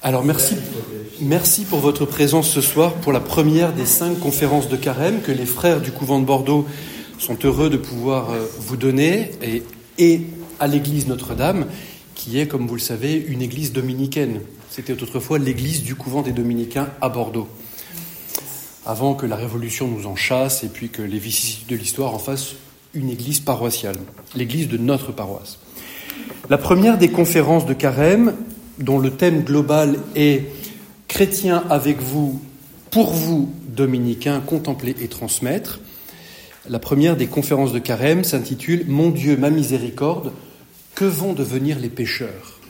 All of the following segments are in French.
Alors merci, merci pour votre présence ce soir pour la première des cinq conférences de carême que les frères du couvent de Bordeaux sont heureux de pouvoir euh, vous donner et, et à l'église Notre-Dame qui est, comme vous le savez, une église dominicaine. C'était autrefois l'église du couvent des dominicains à Bordeaux. Avant que la Révolution nous en chasse et puis que les vicissitudes de l'histoire en fassent une église paroissiale, l'église de notre paroisse. La première des conférences de carême dont le thème global est Chrétien avec vous, pour vous, dominicains, contempler et transmettre. La première des conférences de carême s'intitule Mon Dieu, ma miséricorde, que vont devenir les pécheurs?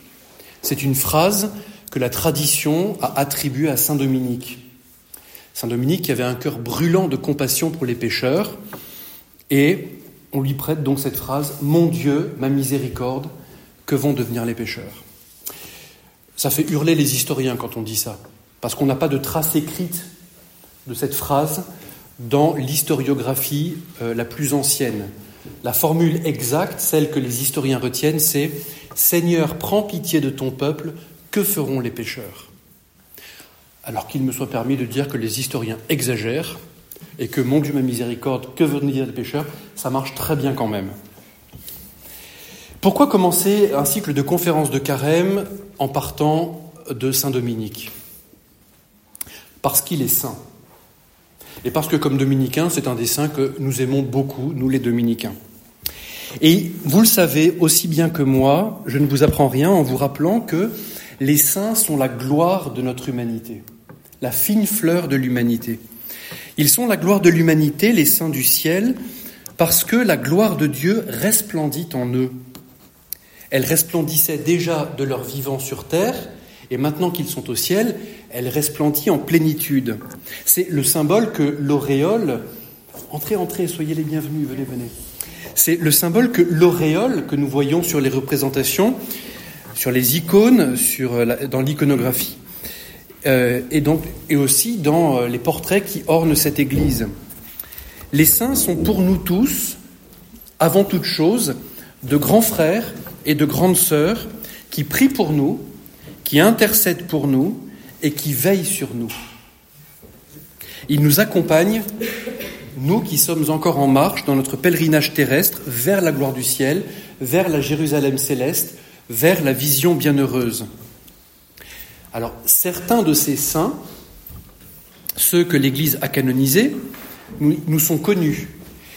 C'est une phrase que la tradition a attribuée à Saint Dominique. Saint Dominique qui avait un cœur brûlant de compassion pour les pécheurs, et on lui prête donc cette phrase Mon Dieu, ma miséricorde, que vont devenir les pécheurs ça fait hurler les historiens quand on dit ça, parce qu'on n'a pas de trace écrite de cette phrase dans l'historiographie euh, la plus ancienne. La formule exacte, celle que les historiens retiennent, c'est Seigneur, prends pitié de ton peuple, que feront les pécheurs Alors qu'il me soit permis de dire que les historiens exagèrent et que mon Dieu ma miséricorde, que dire les pécheurs, ça marche très bien quand même. Pourquoi commencer un cycle de conférences de carême en partant de Saint Dominique Parce qu'il est saint. Et parce que comme dominicain, c'est un des saints que nous aimons beaucoup, nous les dominicains. Et vous le savez aussi bien que moi, je ne vous apprends rien en vous rappelant que les saints sont la gloire de notre humanité, la fine fleur de l'humanité. Ils sont la gloire de l'humanité, les saints du ciel, parce que la gloire de Dieu resplendit en eux. Elle resplendissait déjà de leur vivant sur terre, et maintenant qu'ils sont au ciel, elle resplendit en plénitude. C'est le symbole que l'auréole, entrez, entrez, soyez les bienvenus, venez, venez. C'est le symbole que l'auréole que nous voyons sur les représentations, sur les icônes, sur dans l'iconographie, euh, et, donc, et aussi dans euh, les portraits qui ornent cette église. Les saints sont pour nous tous, avant toute chose, de grands frères et de grandes sœurs qui prient pour nous, qui intercèdent pour nous et qui veillent sur nous. Ils nous accompagnent, nous qui sommes encore en marche dans notre pèlerinage terrestre vers la gloire du ciel, vers la Jérusalem céleste, vers la vision bienheureuse. Alors, certains de ces saints, ceux que l'Église a canonisés, nous, nous sont connus.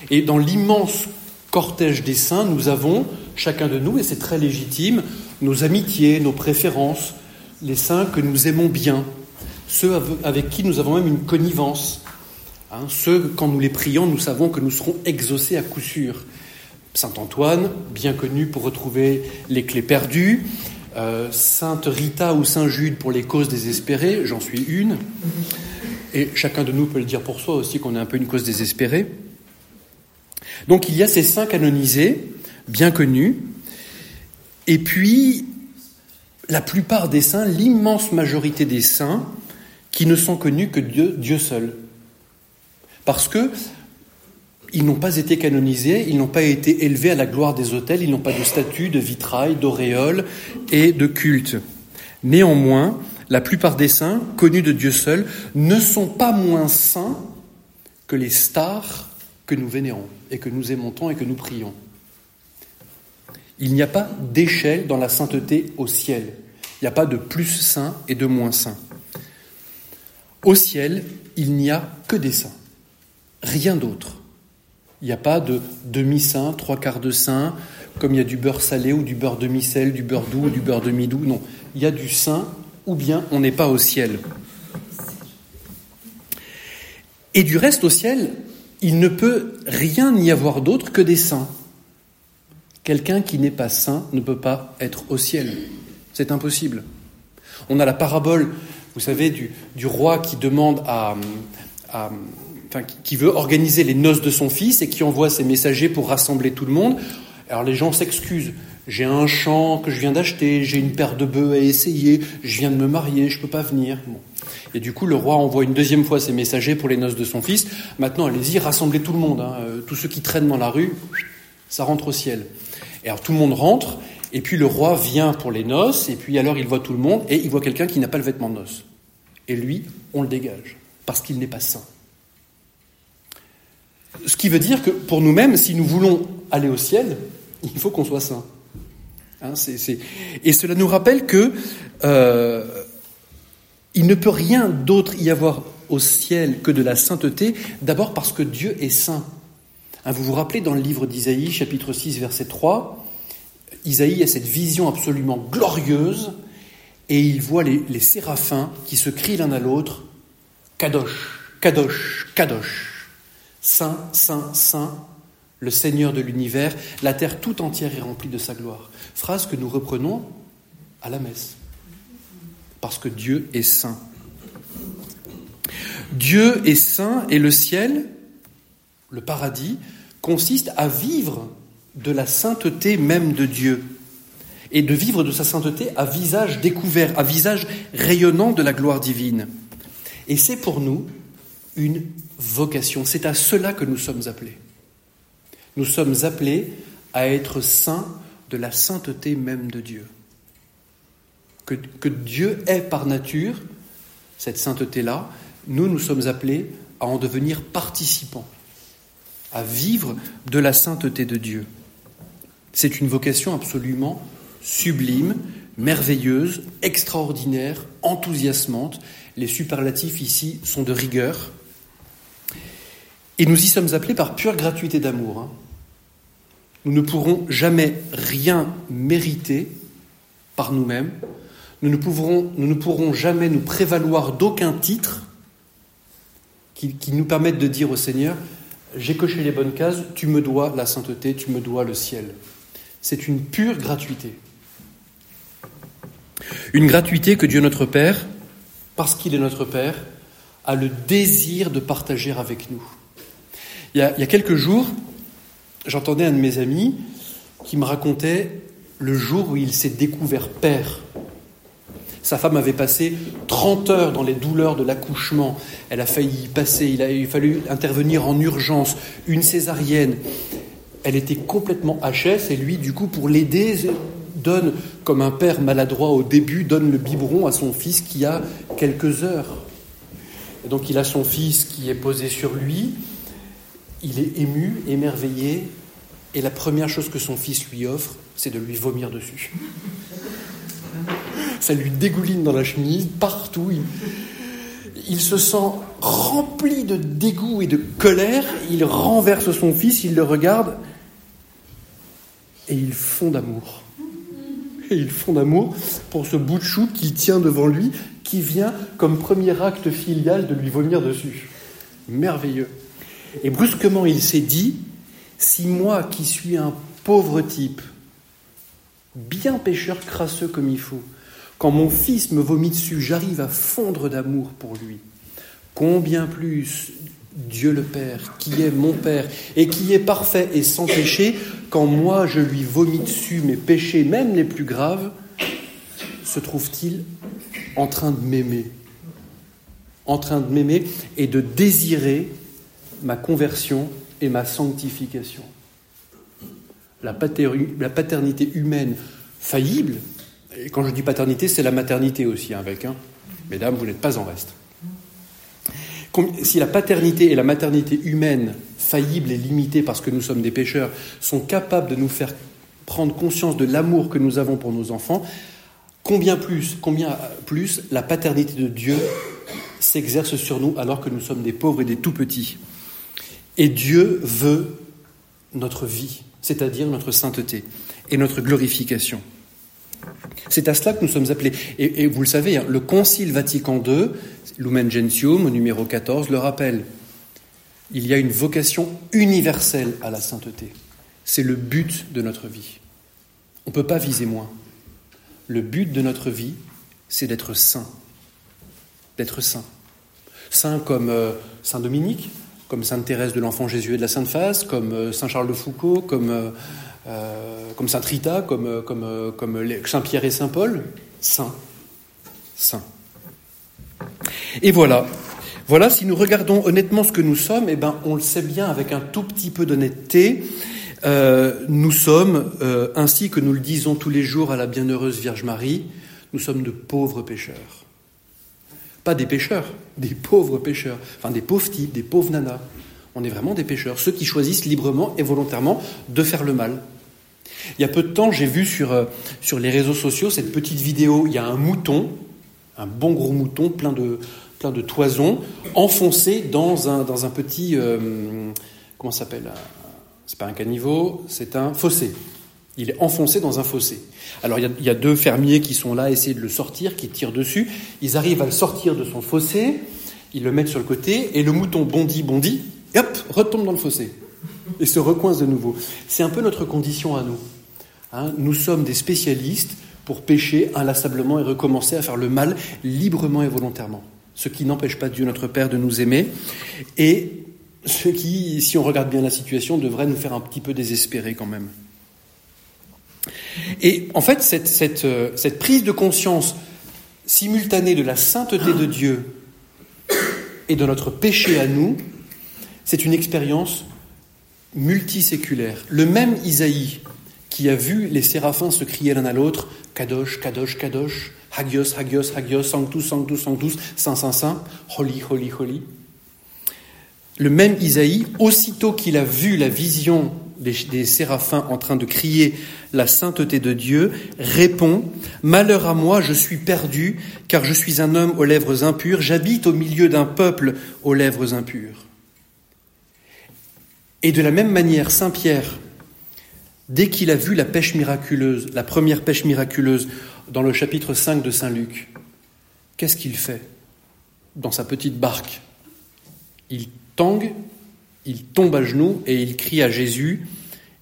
Et dans l'immense cortège des saints, nous avons chacun de nous, et c'est très légitime, nos amitiés, nos préférences, les saints que nous aimons bien, ceux avec qui nous avons même une connivence, hein, ceux, quand nous les prions, nous savons que nous serons exaucés à coup sûr. Saint Antoine, bien connu pour retrouver les clés perdues, euh, Sainte Rita ou Saint Jude pour les causes désespérées, j'en suis une, et chacun de nous peut le dire pour soi aussi qu'on est un peu une cause désespérée. Donc il y a ces saints canonisés, bien connus. Et puis, la plupart des saints, l'immense majorité des saints, qui ne sont connus que Dieu, seul. Parce que ils n'ont pas été canonisés, ils n'ont pas été élevés à la gloire des autels, ils n'ont pas de statut, de vitrail, d'auréole et de culte. Néanmoins, la plupart des saints, connus de Dieu seul, ne sont pas moins saints que les stars que nous vénérons et que nous aimons et que nous prions. Il n'y a pas d'échelle dans la sainteté au ciel. Il n'y a pas de plus saint et de moins saint. Au ciel, il n'y a que des saints, rien d'autre. Il n'y a pas de demi-saint, trois quarts de saint, comme il y a du beurre salé ou du beurre demi-sel, du beurre doux ou du beurre demi-doux. Non, il y a du saint ou bien on n'est pas au ciel. Et du reste au ciel, il ne peut rien y avoir d'autre que des saints. Quelqu'un qui n'est pas saint ne peut pas être au ciel. C'est impossible. On a la parabole, vous savez, du, roi qui demande à, qui veut organiser les noces de son fils et qui envoie ses messagers pour rassembler tout le monde. Alors les gens s'excusent. J'ai un champ que je viens d'acheter, j'ai une paire de bœufs à essayer, je viens de me marier, je ne peux pas venir. Et du coup, le roi envoie une deuxième fois ses messagers pour les noces de son fils. Maintenant, allez-y, rassemblez tout le monde. Hein. Tous ceux qui traînent dans la rue, ça rentre au ciel. Alors tout le monde rentre, Et puis le roi vient pour les noces, et puis alors il voit tout le monde, et il voit quelqu'un qui n'a pas le vêtement de noces. Et lui, on le dégage, parce qu'il n'est pas saint. Ce qui veut dire que pour nous-mêmes, si nous voulons aller au ciel, il faut qu'on soit saint. Hein, et cela nous rappelle que euh, il ne peut rien d'autre y avoir au ciel que de la sainteté, d'abord parce que Dieu est saint. Hein, vous vous rappelez dans le livre d'Isaïe, chapitre 6, verset 3, Isaïe a cette vision absolument glorieuse et il voit les, les séraphins qui se crient l'un à l'autre Kadosh, Kadosh, Kadosh, Saint, Saint, Saint, le Seigneur de l'univers, la terre tout entière est remplie de sa gloire. Phrase que nous reprenons à la messe, parce que Dieu est saint. Dieu est saint et le ciel, le paradis, consiste à vivre de la sainteté même de Dieu et de vivre de sa sainteté à visage découvert, à visage rayonnant de la gloire divine. Et c'est pour nous une vocation, c'est à cela que nous sommes appelés. Nous sommes appelés à être saints de la sainteté même de Dieu. Que, Dieu est par nature, cette sainteté-là, nous, nous sommes appelés à en devenir participants, à vivre de la sainteté de Dieu. C'est une vocation absolument sublime, merveilleuse, extraordinaire, enthousiasmante. Les superlatifs ici sont de rigueur. Et nous y sommes appelés par pure gratuité d'amour. Hein. Nous ne pourrons jamais rien mériter par nous-mêmes. Nous ne, pourrons, jamais nous prévaloir d'aucun titre qui nous permette de dire au Seigneur, j'ai coché les bonnes cases, tu me dois la sainteté, tu me dois le ciel. C'est une pure gratuité. Une gratuité que Dieu notre Père, parce qu'il est notre Père, a le désir de partager avec nous. Il y a, quelques jours, j'entendais un de mes amis qui me racontait le jour où il s'est découvert père. Sa femme avait passé 30 heures dans les douleurs de l'accouchement. Elle a failli y passer, il a fallu intervenir en urgence, une césarienne. Elle était complètement HS et lui, du coup, pour l'aider, donne, comme un père maladroit au début, donne le biberon à son fils qui a quelques heures. Donc il a son fils qui est posé sur lui, il est ému, émerveillé, et la première chose que son fils lui offre, c'est de lui vomir dessus. Ça lui dégouline dans la chemise, partout. Il, se sent rempli de dégoût et de colère. Il renverse son fils, il le regarde, et ils fond d'amour. Et ils font d'amour pour ce bout de chou qu'il tient devant lui, qui vient comme premier acte filial de lui vomir dessus. Merveilleux. Et brusquement, il s'est dit, si moi qui suis un pauvre type, bien pécheur crasseux comme il faut, quand mon fils me vomit dessus, j'arrive à fondre d'amour pour lui, combien plus Dieu le Père, qui est mon Père, et qui est parfait et sans péché, quand moi je lui vomis dessus mes péchés, même les plus graves, se trouve-t-il en train de m'aimer? En train de m'aimer et de désirer ma conversion et ma sanctification. La, paternité humaine faillible, et quand je dis paternité, c'est la maternité aussi, hein, avec. Hein. Mesdames, vous n'êtes pas en reste. Si la paternité et la maternité humaine, faillibles et limitées parce que nous sommes des pécheurs, sont capables de nous faire prendre conscience de l'amour que nous avons pour nos enfants, combien plus, combien plus la paternité de Dieu s'exerce sur nous alors que nous sommes des pauvres et des tout petits. Et Dieu veut notre vie, c'est-à-dire notre sainteté et notre glorification. C'est à cela que nous sommes appelés. Et, vous le savez, hein, le Concile Vatican II, Lumen Gentium, numéro 14, le rappelle. Il y a une vocation universelle à la sainteté. C'est le but de notre vie. On ne peut pas viser moins. Le but de notre vie, c'est d'être saint. D'être saint. Saint comme euh, Saint Dominique, comme Sainte Thérèse de l'Enfant Jésus et de la Sainte Face, comme euh, Saint Charles de Foucault, comme, euh, comme Sainte Rita, comme, comme, comme Saint Pierre et Saint Paul, saint, saint. Et voilà. Voilà, si nous regardons honnêtement ce que nous sommes, eh ben, on le sait bien avec un tout petit peu d'honnêteté. euh, nous sommes, euh, ainsi que nous le disons tous les jours à la bienheureuse Vierge Marie, nous sommes de pauvres pécheurs. Pas des pécheurs, des pauvres pécheurs, enfin des pauvres types, des pauvres nanas. On est vraiment des pécheurs, ceux qui choisissent librement et volontairement de faire le mal. Il y a peu de temps, j'ai vu sur, euh, sur les réseaux sociaux cette petite vidéo. Il y a un mouton, un bon gros mouton plein de, plein de toisons, enfoncé dans un, dans un petit. Euh, comment ça s'appelle C'est pas un caniveau, c'est un fossé. Il est enfoncé dans un fossé. Alors il y, a, deux fermiers qui sont là essayer de le sortir, qui tirent dessus. Ils arrivent à le sortir de son fossé, ils le mettent sur le côté, et le mouton bondit, bondit, et hop, retombe dans le fossé et se recoince de nouveau. C'est un peu notre condition à nous. Hein. nous sommes des spécialistes pour pécher inlassablement et recommencer à faire le mal librement et volontairement. Ce qui n'empêche pas Dieu notre Père de nous aimer et ce qui, si on regarde bien la situation, devrait nous faire un petit peu désespérer quand même. Et en fait, cette, euh, cette prise de conscience simultanée de la sainteté de Dieu et de notre péché à nous, c'est une expérience multiséculaire. Le même Isaïe qui a vu les séraphins se crier l'un à l'autre Kadosh, Kadosh, Kadosh, Hagios, Hagios, Hagios, Sanctus, Sanctus, Sanctus, Saint, Saint, Saint, Holy, Holy, Holy. Le même Isaïe, aussitôt qu'il a vu la vision des, des, séraphins en train de crier la sainteté de Dieu, répond Malheur à moi, je suis perdu, car je suis un homme aux lèvres impures, j'habite au milieu d'un peuple aux lèvres impures. Et de la même manière, Saint Pierre, dès qu'il a vu la pêche miraculeuse, la première pêche miraculeuse dans le chapitre 5 de Saint Luc, qu'est-ce qu'il fait dans sa petite barque? Il tangue, il tombe à genoux et il crie à Jésus,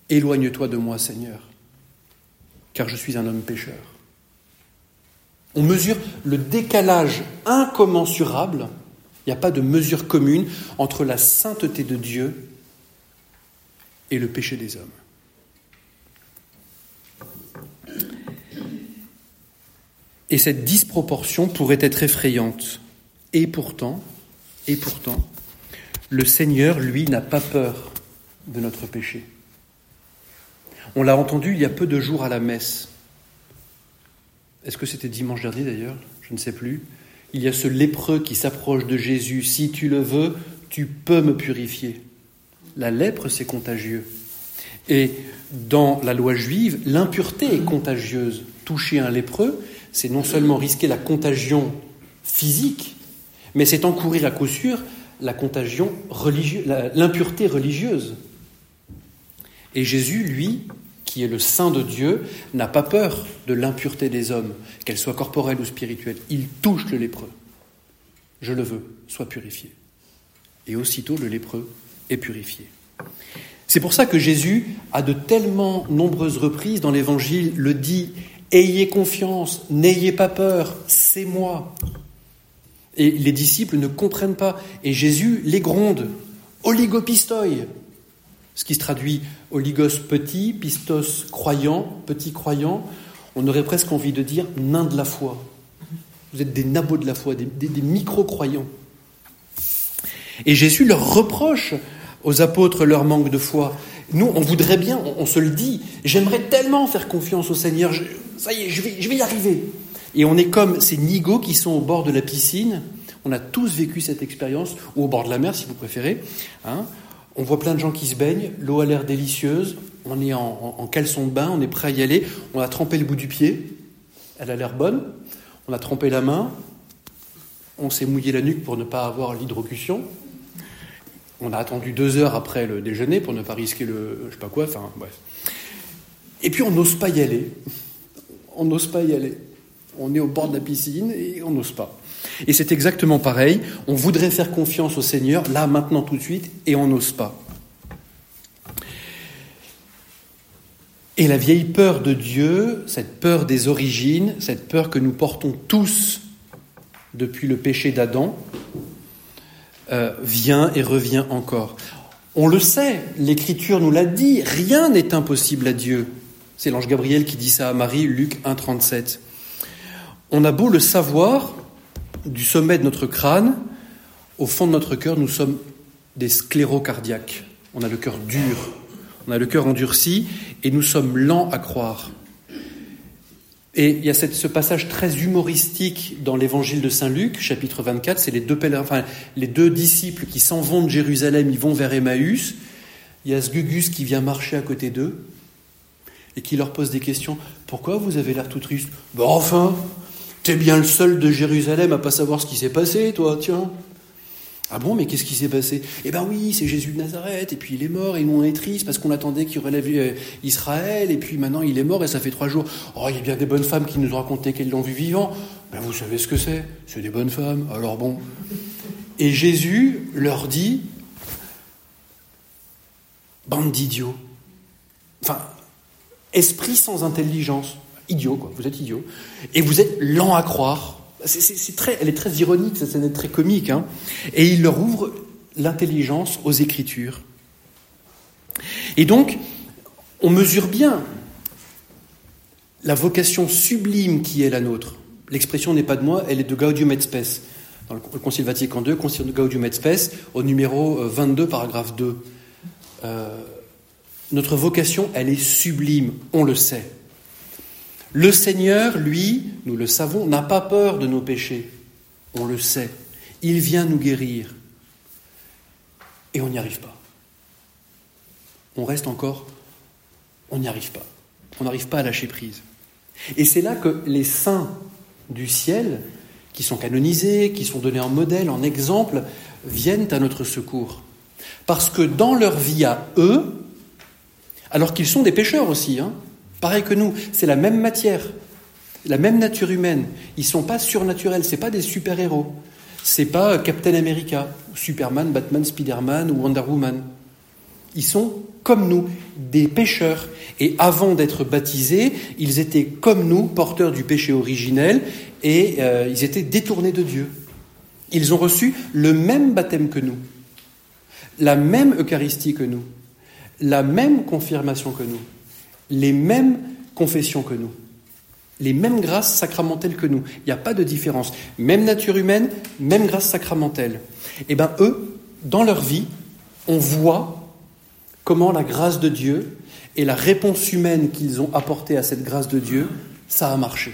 Éloigne-toi de moi Seigneur, car je suis un homme pécheur. On mesure le décalage incommensurable, il n'y a pas de mesure commune entre la sainteté de Dieu et le péché des hommes. Et cette disproportion pourrait être effrayante. Et pourtant, et pourtant, le Seigneur, lui, n'a pas peur de notre péché. On l'a entendu il y a peu de jours à la messe. Est-ce que c'était dimanche dernier d'ailleurs Je ne sais plus. Il y a ce lépreux qui s'approche de Jésus. Si tu le veux, tu peux me purifier. La lèpre, c'est contagieux. Et dans la loi juive, l'impureté est contagieuse. Toucher un lépreux, c'est non seulement risquer la contagion physique, mais c'est encourir à coup sûr la contagion religieuse, l'impureté religieuse. Et Jésus, lui, qui est le Saint de Dieu, n'a pas peur de l'impureté des hommes, qu'elle soit corporelle ou spirituelle. Il touche le lépreux. Je le veux, sois purifié. Et aussitôt, le lépreux est purifié. C'est pour ça que Jésus, à de tellement nombreuses reprises dans l'Évangile, le dit Ayez confiance, n'ayez pas peur, c'est moi. Et les disciples ne comprennent pas. Et Jésus les gronde. Oligopistoi. Ce qui se traduit oligos petit, pistos croyant, petit croyant. On aurait presque envie de dire nain de la foi. Vous êtes des nabots de la foi, des micro-croyants. Et Jésus leur reproche aux apôtres leur manque de foi. Nous, on voudrait bien, on, se le dit, j'aimerais tellement faire confiance au Seigneur, ça y est, je vais, je vais y arriver. Et on est comme ces nigauds qui sont au bord de la piscine. On a tous vécu cette expérience, ou au bord de la mer si vous préférez. Hein. On voit plein de gens qui se baignent, l'eau a l'air délicieuse, on est en, en, caleçon de bain, on est prêt à y aller, on a trempé le bout du pied, elle a l'air bonne, on a trempé la main, on s'est mouillé la nuque pour ne pas avoir l'hydrocution, on a attendu deux heures après le déjeuner pour ne pas risquer le. je sais pas quoi, enfin bref. Et puis on n'ose pas y aller. On n'ose pas y aller. On est au bord de la piscine et on n'ose pas. Et c'est exactement pareil. On voudrait faire confiance au Seigneur, là, maintenant, tout de suite, et on n'ose pas. Et la vieille peur de Dieu, cette peur des origines, cette peur que nous portons tous depuis le péché d'Adam, euh, vient et revient encore. On le sait, l'Écriture nous l'a dit, rien n'est impossible à Dieu. C'est l'ange Gabriel qui dit ça à Marie, Luc 1,37. On a beau le savoir, du sommet de notre crâne, au fond de notre cœur, nous sommes des sclérocardiaques. On a le cœur dur, On a le cœur endurci et nous sommes lents à croire. Et il y a cette, ce passage très humoristique dans l'évangile de Saint Luc, chapitre 24, c'est les deux enfin, les deux disciples qui s'en vont de Jérusalem, ils vont vers Emmaüs. Il y a ce Gugus qui vient marcher à côté d'eux et qui leur pose des questions. Pourquoi vous avez l'air tout triste? Ben enfin, t'es bien le seul de Jérusalem à pas savoir ce qui s'est passé, toi, tiens. Ah bon, mais qu'est-ce qui s'est passé? Eh ben oui, c'est Jésus de Nazareth, et puis il est mort, et nous on est triste parce qu'on attendait qu'il relève euh, Israël, et puis maintenant il est mort, et ça fait trois jours. Oh, il y a bien des bonnes femmes qui nous ont raconté qu'elles l'ont vu vivant. Ben vous savez ce que c'est? C'est des bonnes femmes, alors bon. Et Jésus leur dit, bande d'idiots. Enfin, esprit sans intelligence. Idiot, quoi, vous êtes idiot. Et vous êtes lent à croire elle est très ironique, cette scène est très comique. Hein. Et il leur ouvre l'intelligence aux Écritures. Et donc, on mesure bien la vocation sublime qui est la nôtre. L'expression n'est pas de moi, elle est de Gaudium et Spes. Dans le Concile Vatican II, Concile Gaudium et Spes, au numéro 22, euh, paragraphe 2. Euh, notre vocation, elle est sublime, on le sait. Le Seigneur, lui, nous le savons, n'a pas peur de nos péchés. On le sait. Il vient nous guérir. Et on n'y arrive pas. On reste encore, on n'y arrive pas. On n'arrive pas à lâcher prise. Et c'est là que les saints du ciel, qui sont canonisés, qui sont donnés en modèle, en exemple, viennent à notre secours. Parce que dans leur vie à eux, alors qu'ils sont des pécheurs aussi, hein, Pareil que nous, c'est la même matière, la même nature humaine. Ils sont pas surnaturels, c'est pas des super-héros. C'est pas Captain America, Superman, Batman, Spider-Man ou Wonder Woman. Ils sont comme nous, des pécheurs. Et avant d'être baptisés, ils étaient comme nous, porteurs du péché originel, et euh, ils étaient détournés de Dieu. Ils ont reçu le même baptême que nous, la même Eucharistie que nous, la même confirmation que nous les mêmes confessions que nous, les mêmes grâces sacramentelles que nous. Il n'y a pas de différence. Même nature humaine, même grâce sacramentelle. Eh bien, eux, dans leur vie, on voit comment la grâce de Dieu et la réponse humaine qu'ils ont apportée à cette grâce de Dieu, ça a marché.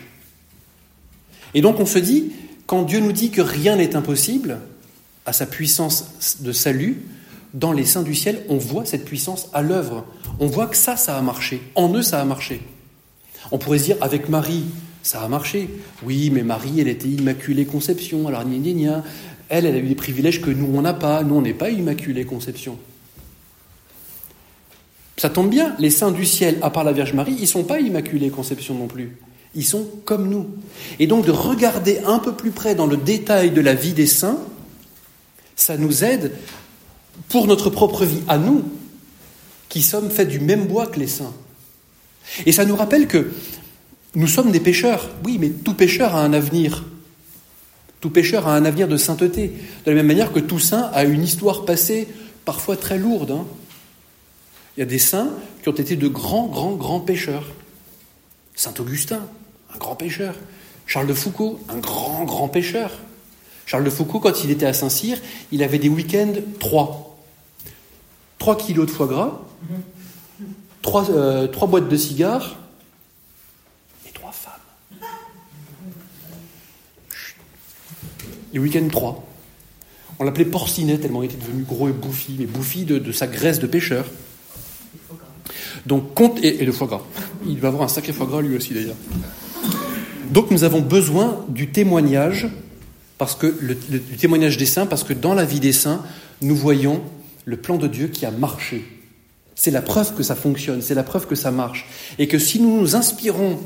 Et donc on se dit, quand Dieu nous dit que rien n'est impossible, à sa puissance de salut, dans les saints du ciel, on voit cette puissance à l'œuvre. On voit que ça, ça a marché. En eux, ça a marché. On pourrait se dire, avec Marie, ça a marché. Oui, mais Marie, elle était immaculée conception. Alors, gna, gna, gna. Elle, elle a eu des privilèges que nous, on n'a pas. Nous, on n'est pas immaculée conception. Ça tombe bien, les saints du ciel, à part la Vierge Marie, ils ne sont pas immaculés conception non plus. Ils sont comme nous. Et donc de regarder un peu plus près dans le détail de la vie des saints, ça nous aide pour notre propre vie, à nous, qui sommes faits du même bois que les saints. Et ça nous rappelle que nous sommes des pécheurs. Oui, mais tout pécheur a un avenir. Tout pécheur a un avenir de sainteté. De la même manière que tout saint a une histoire passée parfois très lourde. Hein. Il y a des saints qui ont été de grands, grands, grands pécheurs. Saint Augustin, un grand pécheur. Charles de Foucault, un grand, grand pécheur. Charles de Foucault, quand il était à Saint-Cyr, il avait des week-ends trois. Trois kilos de foie gras, trois, euh, trois boîtes de cigares et trois femmes. Les week-ends trois. On l'appelait porcinet tellement il était devenu gros et bouffi, mais bouffi de, sa graisse de pêcheur. Donc, compte, et, et, le foie gras. Il va avoir un sacré foie gras lui aussi d'ailleurs. Donc nous avons besoin du témoignage parce que le, témoignage des saints, parce que dans la vie des saints, nous voyons le plan de Dieu qui a marché. C'est la preuve que ça fonctionne, c'est la preuve que ça marche. Et que si nous nous inspirons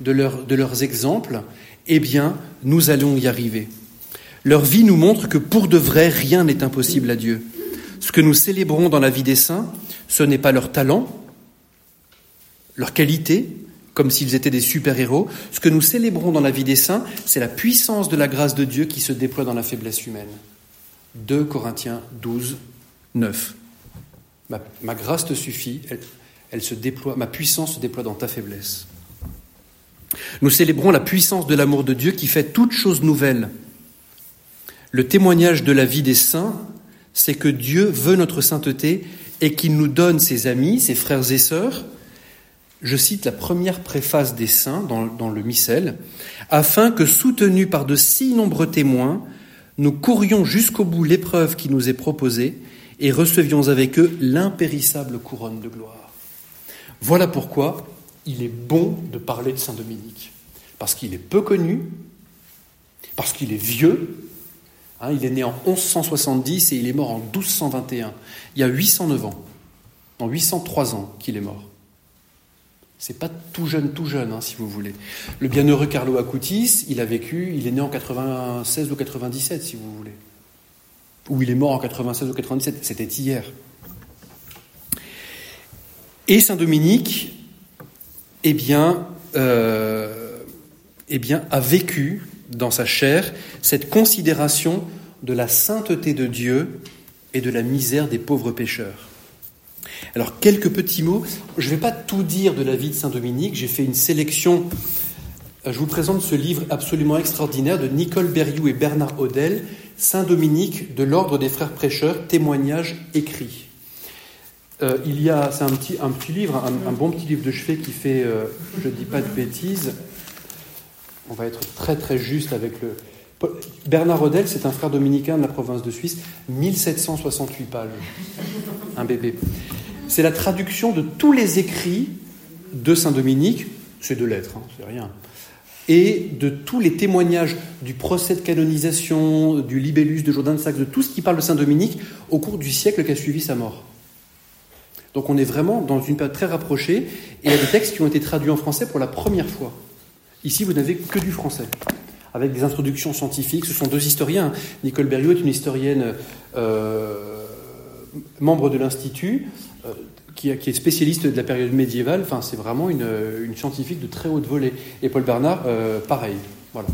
de, de leurs exemples, eh bien, nous allons y arriver. Leur vie nous montre que pour de vrai, rien n'est impossible à Dieu. Ce que nous célébrons dans la vie des saints, ce n'est pas leur talent, leur qualité, comme s'ils étaient des super-héros. Ce que nous célébrons dans la vie des saints, c'est la puissance de la grâce de Dieu qui se déploie dans la faiblesse humaine. 2 Corinthiens 12, 9. Ma, grâce te suffit, elle, se déploie, ma puissance se déploie dans ta faiblesse. Nous célébrons la puissance de l'amour de Dieu qui fait toutes choses nouvelles. Le témoignage de la vie des saints, c'est que Dieu veut notre sainteté et qu'il nous donne ses amis, ses frères et sœurs, je cite la première préface des saints dans, le missel, afin que, soutenus par de si nombreux témoins, nous courions jusqu'au bout l'épreuve qui nous est proposée et recevions avec eux l'impérissable couronne de gloire. Voilà pourquoi il est bon de parler de Saint Dominique, parce qu'il est peu connu, parce qu'il est vieux, hein, il est né en 1170 et il est mort en 1221, il y a 809 ans, en 803 ans qu'il est mort. C'est pas tout jeune, tout jeune, hein, si vous voulez. Le bienheureux Carlo Acutis, il a vécu, il est né en 96 ou 97, si vous voulez. Ou il est mort en 96 ou 97, c'était hier. Et Saint Dominique, eh bien, euh, eh bien, a vécu dans sa chair cette considération de la sainteté de Dieu et de la misère des pauvres pécheurs. Alors, quelques petits mots. Je ne vais pas tout dire de la vie de Saint Dominique. J'ai fait une sélection. Euh, je vous présente ce livre absolument extraordinaire de Nicole Berrioux et Bernard Odel, Saint Dominique de l'Ordre des Frères Prêcheurs, témoignages écrits. Euh, il y a, c'est un petit, un petit livre, un, bon petit livre de chevet qui fait, euh, je ne dis pas de bêtises, on va être très très juste avec le. Bernard Odel, c'est un frère dominicain de la province de Suisse, 1768 pages, un bébé. C'est la traduction de tous les écrits de Saint Dominique, c'est deux lettres, hein, c'est rien, et de tous les témoignages du procès de canonisation, du libellus de Jourdain de Saxe, de tout ce qui parle de Saint Dominique au cours du siècle qui a suivi sa mort. Donc on est vraiment dans une période très rapprochée, et il y a des textes qui ont été traduits en français pour la première fois. Ici, vous n'avez que du français, avec des introductions scientifiques. Ce sont deux historiens. Nicole Berriot est une historienne euh, membre de l'Institut, euh, qui, est spécialiste de la période médiévale. Enfin, c'est vraiment une, scientifique de très haute volée. Et Paul Bernard, euh, pareil. Voilà.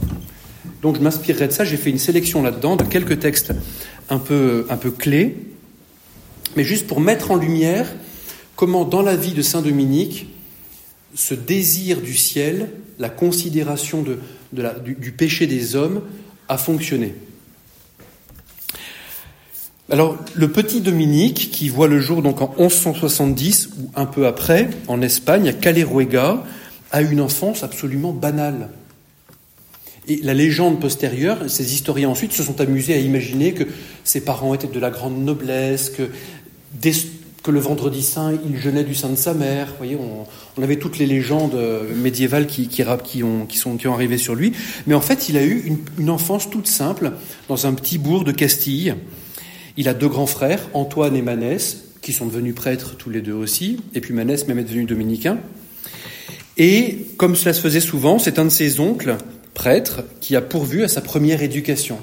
Donc je m'inspirerai de ça. J'ai fait une sélection là-dedans de quelques textes un peu, un peu clés, mais juste pour mettre en lumière comment dans la vie de Saint Dominique, ce désir du ciel, la considération de, du, péché des hommes a fonctionné. Alors, le petit Dominique, qui voit le jour donc en 1170 ou un peu après, en Espagne, à Caleruega, a une enfance absolument banale. Et la légende postérieure, ces historiens ensuite se sont amusés à imaginer que ses parents étaient de la grande noblesse, que, que le vendredi saint, il jeûnait du sein de sa mère. Vous voyez, on, avait toutes les légendes médiévales qui, qui, ont, qui, sont, qui ont arrivé sur lui. Mais en fait, il a eu une, une enfance toute simple dans un petit bourg de Castille. Il a deux grands frères, Antoine et Manès, qui sont devenus prêtres tous les deux aussi, et puis Manès même est devenu dominicain. Et comme cela se faisait souvent, c'est un de ses oncles, prêtre, qui a pourvu à sa première éducation.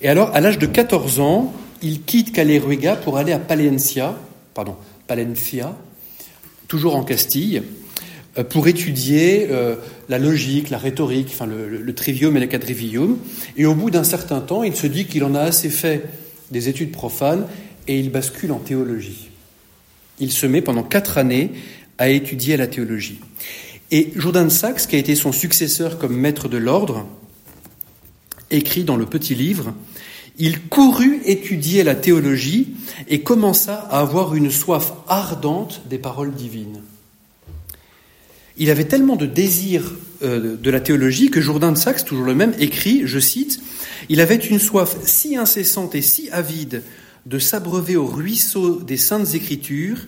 Et alors, à l'âge de 14 ans, il quitte Caleruega pour aller à Palencia, pardon, Palencia, toujours en Castille, euh, pour étudier euh, la logique, la rhétorique, le trivium et le quadrivium. Et au bout d'un certain temps, il se dit qu'il en a assez fait des études profanes et il bascule en théologie. Il se met pendant quatre années à étudier la théologie. Et Jourdain de Saxe, qui a été son successeur comme maître de l'ordre, écrit dans le petit livre, il courut étudier la théologie et commença à avoir une soif ardente des paroles divines. Il avait tellement de désir euh, de la théologie que Jourdain de Saxe, toujours le même, écrit, je cite, Il avait une soif si incessante et si avide de s'abreuver au ruisseau des saintes écritures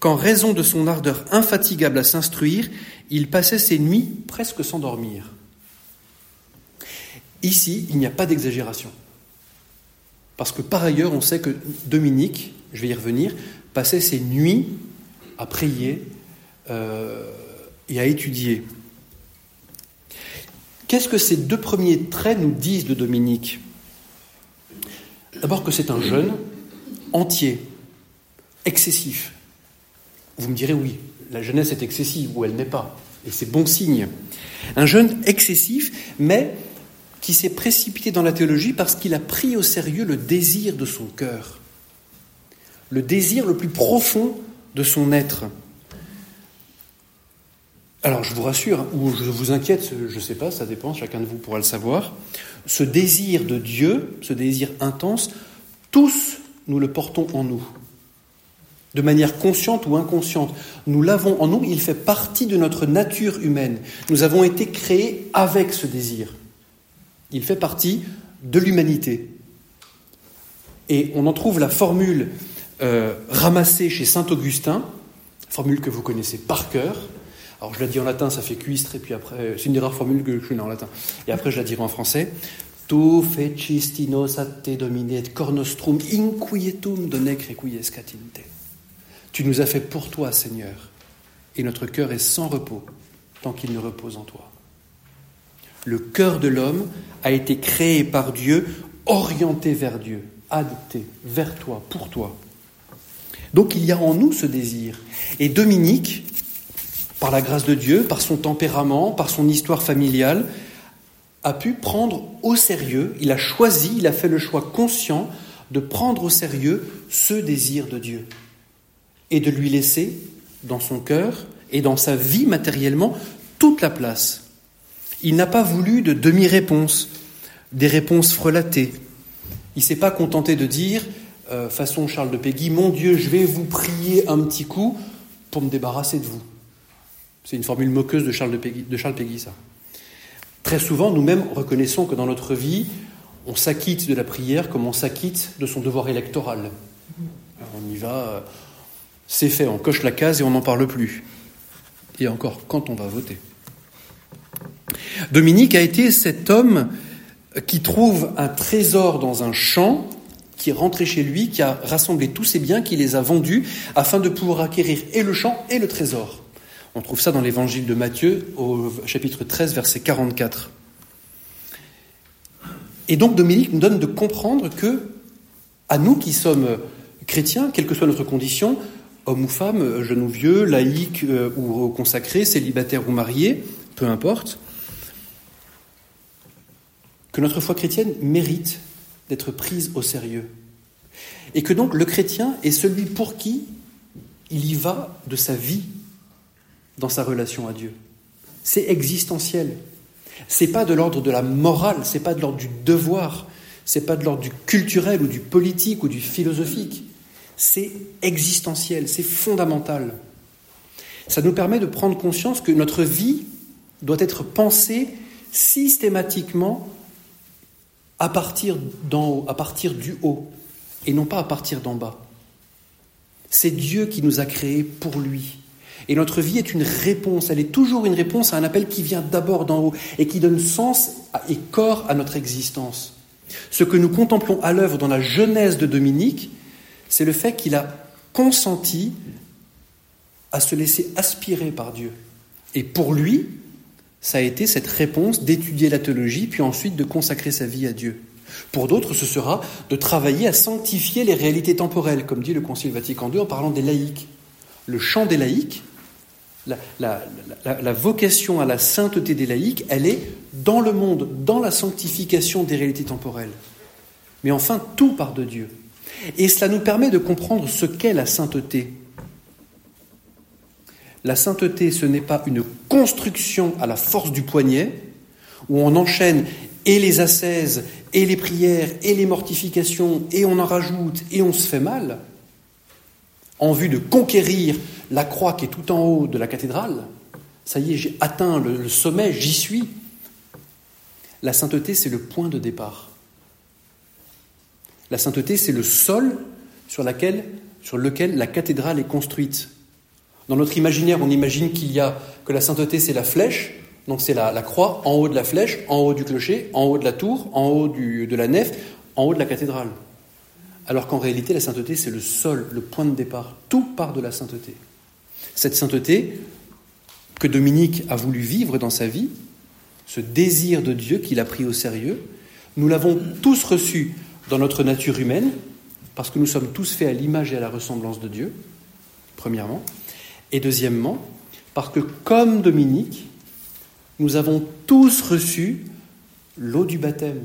qu'en raison de son ardeur infatigable à s'instruire, il passait ses nuits presque sans dormir. Ici, il n'y a pas d'exagération. Parce que par ailleurs, on sait que Dominique, je vais y revenir, passait ses nuits à prier. Euh, et à étudier. Qu'est-ce que ces deux premiers traits nous disent de Dominique? D'abord que c'est un jeune entier, excessif. Vous me direz oui, la jeunesse est excessive ou elle n'est pas, et c'est bon signe. Un jeune excessif, mais qui s'est précipité dans la théologie parce qu'il a pris au sérieux le désir de son cœur, le désir le plus profond de son être. Alors je vous rassure, ou je vous inquiète, je ne sais pas, ça dépend, chacun de vous pourra le savoir. Ce désir de Dieu, ce désir intense, tous nous le portons en nous. de manière consciente ou inconsciente. Nous l'avons en nous, il fait partie de notre nature humaine. Nous avons été créés avec ce désir. Il fait partie de l'humanité. Et on en trouve la formule euh, ramassée chez Saint Augustin, formule que vous connaissez par cœur. Alors je la dis en latin, ça fait cuistre, et puis après, c'est une des rares formules que je connais en latin. Et après, je la dirai en français. Tu te dominet cornostrum inquietum. Tu nous as fait pour toi, Seigneur, et notre cœur est sans repos tant qu'il ne repose en toi. Le cœur de l'homme a été créé par Dieu, orienté vers Dieu, adopté vers toi, pour toi. Donc il y a en nous ce désir. Et Dominique, par la grâce de Dieu, par son tempérament, par son histoire familiale, a pu prendre au sérieux, il a choisi, il a fait le choix conscient de prendre au sérieux ce désir de Dieu et de lui laisser dans son cœur et dans sa vie matériellement toute la place. Il n'a pas voulu de demi-réponses, des réponses frelatées. Il ne s'est pas contenté de dire, euh, façon Charles de Péguy, Mon Dieu, je vais vous prier un petit coup pour me débarrasser de vous. C'est une formule moqueuse de Charles, de Péguy, ça. Très souvent, nous-mêmes reconnaissons que dans notre vie, on s'acquitte de la prière comme on s'acquitte de son devoir électoral. on y va, euh, c'est fait, on coche la case et on n'en parle plus. Et encore, quand on va voter? Dominique a été cet homme qui trouve un trésor dans un champ, qui est rentré chez lui, qui a rassemblé tous ses biens, qui les a vendus, afin de pouvoir acquérir et le champ et le trésor. On trouve ça dans l'évangile de Matthieu au chapitre 13, verset 44. Et donc Dominique nous donne de comprendre que, à nous qui sommes chrétiens, quelle que soit notre condition, homme ou femme, jeune ou vieux, laïque euh, ou consacré, célibataire ou marié, peu importe, que notre foi chrétienne mérite d'être prise au sérieux. Et que donc le chrétien est celui pour qui il y va de sa vie dans sa relation à Dieu. C'est existentiel. C'est pas de l'ordre de la morale, c'est pas de l'ordre du devoir, c'est pas de l'ordre du culturel ou du politique ou du philosophique. C'est existentiel, c'est fondamental. Ça nous permet de prendre conscience que notre vie doit être pensée systématiquement à partir d'en haut, à partir du haut, et non pas à partir d'en bas. C'est Dieu qui nous a créés pour lui. Et notre vie est une réponse, elle est toujours une réponse à un appel qui vient d'abord d'en haut et qui donne sens et corps à notre existence. Ce que nous contemplons à l'œuvre dans la Genèse de Dominique, c'est le fait qu'il a consenti à se laisser aspirer par Dieu. Et pour lui, ça a été cette réponse d'étudier la théologie, puis ensuite de consacrer sa vie à Dieu. Pour d'autres, ce sera de travailler à sanctifier les réalités temporelles, comme dit le Concile Vatican II en parlant des laïcs. Le chant des laïcs, la, vocation à la sainteté des laïcs, elle est dans le monde, dans la sanctification des réalités temporelles. Mais enfin, tout part de Dieu. Et cela nous permet de comprendre ce qu'est la sainteté. La sainteté, ce n'est pas une construction à la force du poignet, où on enchaîne et les ascèses, et les prières, et les mortifications, et on en rajoute, et on se fait mal, en vue de conquérir la croix qui est tout en haut de la cathédrale, ça y est, j'ai atteint le, sommet, j'y suis. La sainteté, c'est le point de départ. La sainteté, c'est le sol sur, sur lequel la cathédrale est construite. Dans notre imaginaire, on imagine qu'il y a que la sainteté, c'est la flèche, donc c'est la, croix en haut de la flèche, en haut du clocher, en haut de la tour, en haut de la nef, en haut de la cathédrale. Alors qu'en réalité, la sainteté, c'est le sol, le point de départ. Tout part de la sainteté. Cette sainteté que Dominique a voulu vivre dans sa vie, ce désir de Dieu qu'il a pris au sérieux, nous l'avons tous reçu dans notre nature humaine, parce que nous sommes tous faits à l'image et à la ressemblance de Dieu, premièrement, et deuxièmement, parce que comme Dominique, nous avons tous reçu l'eau du baptême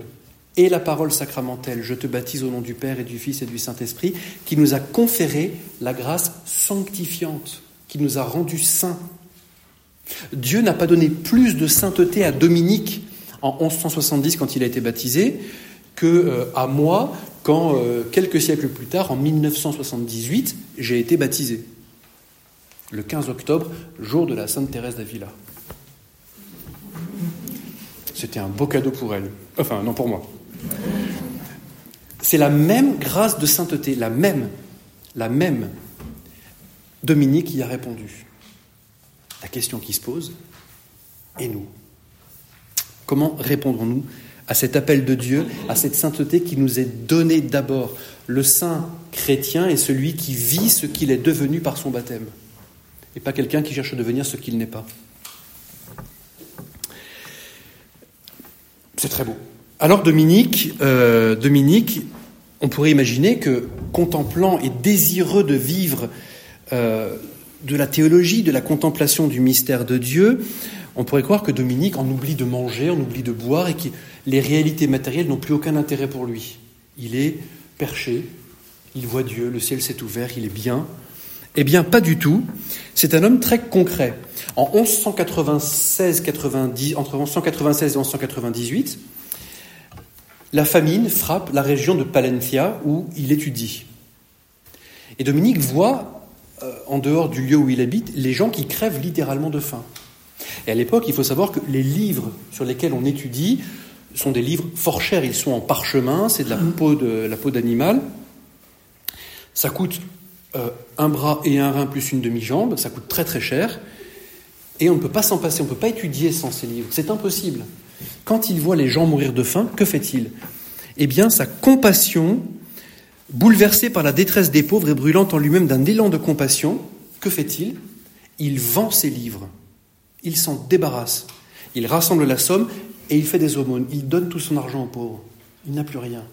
et la parole sacramentelle, je te baptise au nom du Père et du Fils et du Saint-Esprit, qui nous a conféré la grâce sanctifiante qui nous a rendus saints. Dieu n'a pas donné plus de sainteté à Dominique en 1170 quand il a été baptisé que euh, à moi quand, euh, quelques siècles plus tard, en 1978, j'ai été baptisé. Le 15 octobre, jour de la Sainte Thérèse d'Avila. C'était un beau cadeau pour elle. Enfin, non pour moi. C'est la même grâce de sainteté, la même, la même. Dominique y a répondu. La question qui se pose, et nous Comment répondrons-nous à cet appel de Dieu, à cette sainteté qui nous est donnée d'abord Le saint chrétien est celui qui vit ce qu'il est devenu par son baptême, et pas quelqu'un qui cherche à devenir ce qu'il n'est pas. C'est très beau. Alors Dominique, euh, Dominique, on pourrait imaginer que contemplant et désireux de vivre euh, de la théologie, de la contemplation du mystère de Dieu, on pourrait croire que Dominique en oublie de manger, en oublie de boire et que les réalités matérielles n'ont plus aucun intérêt pour lui. Il est perché, il voit Dieu, le ciel s'est ouvert, il est bien. Eh bien, pas du tout. C'est un homme très concret. En 1196, 90, entre 1196 et 1198, la famine frappe la région de Palencia où il étudie. Et Dominique voit, euh, en dehors du lieu où il habite, les gens qui crèvent littéralement de faim. Et à l'époque, il faut savoir que les livres sur lesquels on étudie sont des livres fort chers. Ils sont en parchemin, c'est de la peau de la peau d'animal. Ça coûte euh, un bras et un rein plus une demi-jambe. Ça coûte très très cher. Et on ne peut pas s'en passer. On ne peut pas étudier sans ces livres. C'est impossible. Quand il voit les gens mourir de faim, que fait-il? Eh bien, sa compassion, bouleversée par la détresse des pauvres et brûlant en lui-même d'un élan de compassion, que fait-il? Il vend ses livres. Il s'en débarrasse. Il rassemble la somme et il fait des aumônes. Il donne tout son argent aux pauvres. Il n'a plus rien.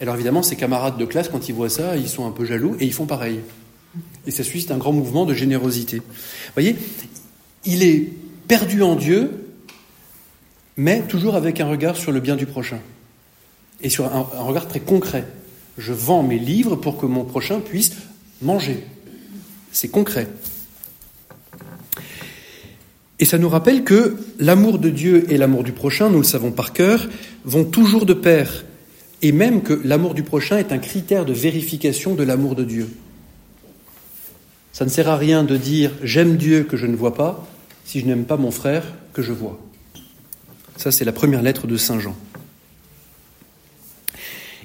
Alors évidemment, ses camarades de classe, quand ils voient ça, ils sont un peu jaloux et ils font pareil. Et ça suscite un grand mouvement de générosité. Vous voyez, il est perdu en Dieu, mais toujours avec un regard sur le bien du prochain. Et sur un, regard très concret. Je vends mes livres pour que mon prochain puisse manger. C'est concret. Et ça nous rappelle que l'amour de Dieu et l'amour du prochain, nous le savons par cœur, vont toujours de pair. Et même que l'amour du prochain est un critère de vérification de l'amour de Dieu. Ça ne sert à rien de dire j'aime Dieu que je ne vois pas si je n'aime pas mon frère que je vois. Ça, c'est la première lettre de Saint Jean.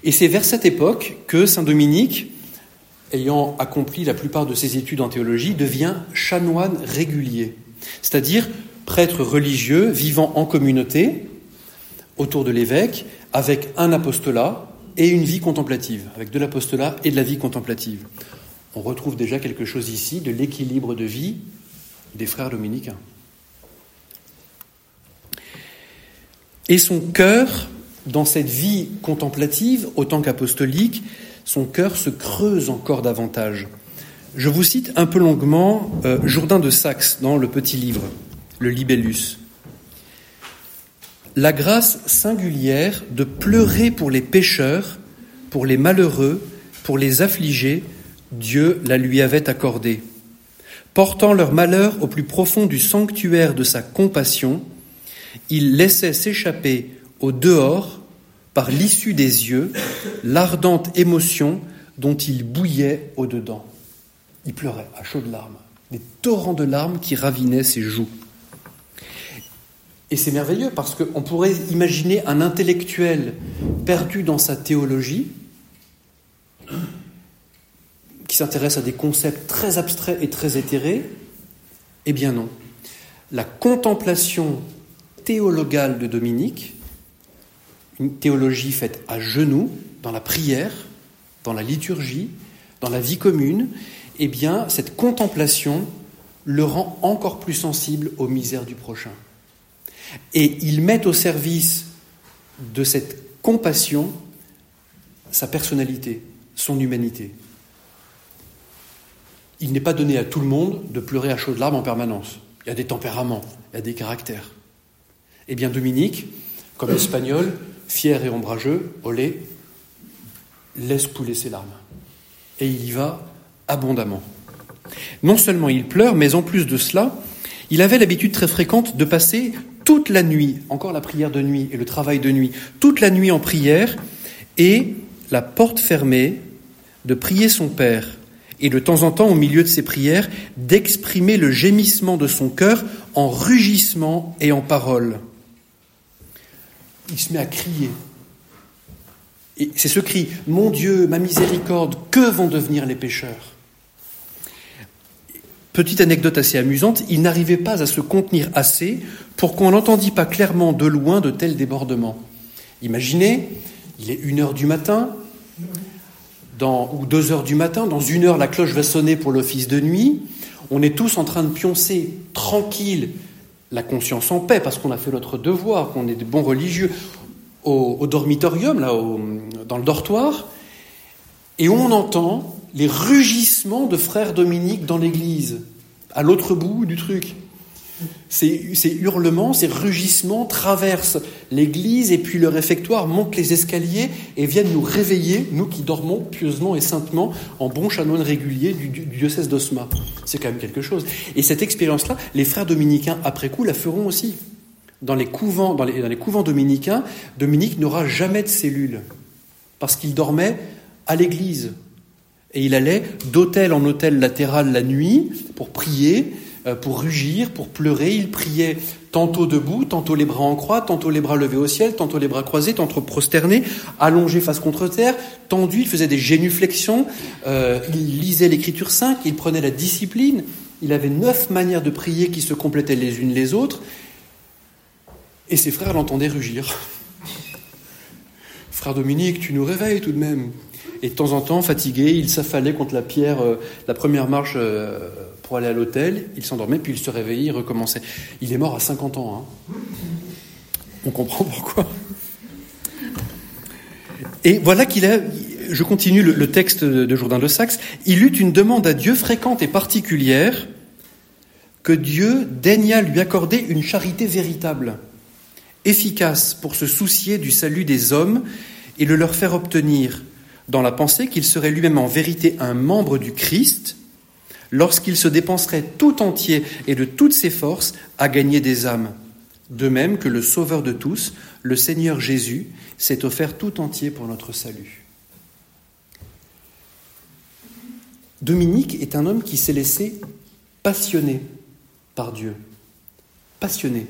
Et c'est vers cette époque que Saint Dominique, ayant accompli la plupart de ses études en théologie, devient chanoine régulier c'est-à-dire prêtre religieux vivant en communauté autour de l'évêque avec un apostolat et une vie contemplative, avec de l'apostolat et de la vie contemplative. On retrouve déjà quelque chose ici de l'équilibre de vie des frères dominicains. Et son cœur, dans cette vie contemplative, autant qu'apostolique, son cœur se creuse encore davantage. Je vous cite un peu longuement euh, Jourdain de Saxe dans le petit livre, le Libellus. La grâce singulière de pleurer pour les pécheurs, pour les malheureux, pour les affligés, Dieu la lui avait accordée. Portant leur malheur au plus profond du sanctuaire de sa compassion, il laissait s'échapper au dehors, par l'issue des yeux, l'ardente émotion dont il bouillait au-dedans. Il pleurait à chaudes larmes, des torrents de larmes qui ravinaient ses joues. Et c'est merveilleux parce qu'on pourrait imaginer un intellectuel perdu dans sa théologie, qui s'intéresse à des concepts très abstraits et très éthérés. Eh bien non. La contemplation théologale de Dominique, une théologie faite à genoux, dans la prière, dans la liturgie, dans la vie commune, eh bien, cette contemplation le rend encore plus sensible aux misères du prochain. Et il met au service de cette compassion sa personnalité, son humanité. Il n'est pas donné à tout le monde de pleurer à chaudes larmes en permanence. Il y a des tempéraments, il y a des caractères. Eh bien, Dominique, comme espagnol, fier et ombrageux, olé, laisse couler ses larmes. Et il y va abondamment. Non seulement il pleure, mais en plus de cela, il avait l'habitude très fréquente de passer toute la nuit, encore la prière de nuit et le travail de nuit, toute la nuit en prière, et la porte fermée, de prier son Père et de temps en temps, au milieu de ses prières, d'exprimer le gémissement de son cœur en rugissement et en paroles. Il se met à crier. Et c'est ce cri, Mon Dieu, ma miséricorde, que vont devenir les pécheurs? Petite anecdote assez amusante, il n'arrivait pas à se contenir assez pour qu'on n'entendît pas clairement de loin de tels débordements. Imaginez, il est une heure du matin, ou deux heures du matin, dans une heure la cloche va sonner pour l'office de nuit, on est tous en train de pioncer tranquille, la conscience en paix, parce qu'on a fait notre devoir, qu'on est des bons religieux, au, dormitorium, là, dans le dortoir, et on entend les rugissements de frère Dominique dans l'église, à l'autre bout du truc. Ces, hurlements, ces rugissements traversent l'église et puis le réfectoire montent les escaliers et viennent nous réveiller, nous qui dormons pieusement et saintement en bons chanoines réguliers du, diocèse d'Osma. C'est quand même quelque chose. Et cette expérience-là, les frères dominicains, après coup, la feront aussi. Dans les couvents, dans les couvents dominicains, Dominique n'aura jamais de cellule parce qu'il dormait à l'église. Et il allait d'hôtel en hôtel latéral la nuit pour prier euh, pour rugir, pour pleurer. Il priait tantôt debout, tantôt les bras en croix, tantôt les bras levés au ciel, tantôt les bras croisés, tantôt prosternés, allongé face contre terre, tendu, il faisait des génuflexions, euh, il lisait l'écriture sainte, il prenait la discipline, il avait neuf manières de prier qui se complétaient les unes les autres, et ses frères l'entendaient rugir. Frère Dominique, tu nous réveilles tout de même. Et de temps en temps, fatigué, il s'affalait contre la pierre, euh, la première marche pour aller à l'hôtel, il s'endormait, puis il se réveillait, il recommençait. Il est mort à 50 ans. Hein. On comprend pourquoi. Et voilà qu'il a, je continue le, texte de Jourdain de Saxe, il eut une demande à Dieu fréquente et particulière, que Dieu daigna lui accorder une charité véritable, efficace pour se soucier du salut des hommes et le leur faire obtenir, dans la pensée qu'il serait lui-même en vérité un membre du Christ, lorsqu'il se dépenserait tout entier et de toutes ses forces à gagner des âmes. De même que le Sauveur de tous, le Seigneur Jésus, s'est offert tout entier pour notre salut. Dominique est un homme qui s'est laissé passionner par Dieu. Passionné.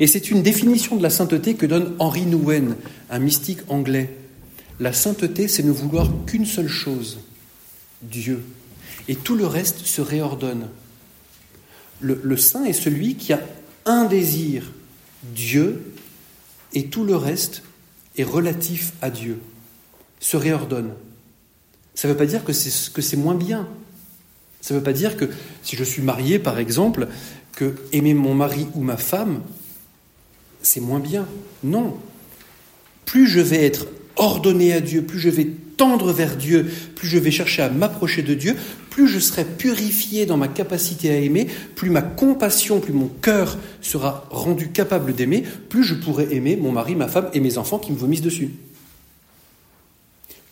Et c'est une définition de la sainteté que donne Henri Nouwen, un mystique anglais. La sainteté, c'est ne vouloir qu'une seule chose, Dieu et tout le reste se réordonne. Le, saint est celui qui a un désir, Dieu, et tout le reste est relatif à Dieu, se réordonne. Ça ne veut pas dire que c'est, moins bien. Ça ne veut pas dire que si je suis marié, par exemple, que aimer mon mari ou ma femme, c'est moins bien. Non. Plus je vais être ordonné à Dieu, plus je vais tendre vers Dieu, plus je vais chercher à m'approcher de Dieu, plus je serai purifié dans ma capacité à aimer, plus ma compassion, plus mon cœur sera rendu capable d'aimer, plus je pourrai aimer mon mari, ma femme et mes enfants qui me vomissent dessus.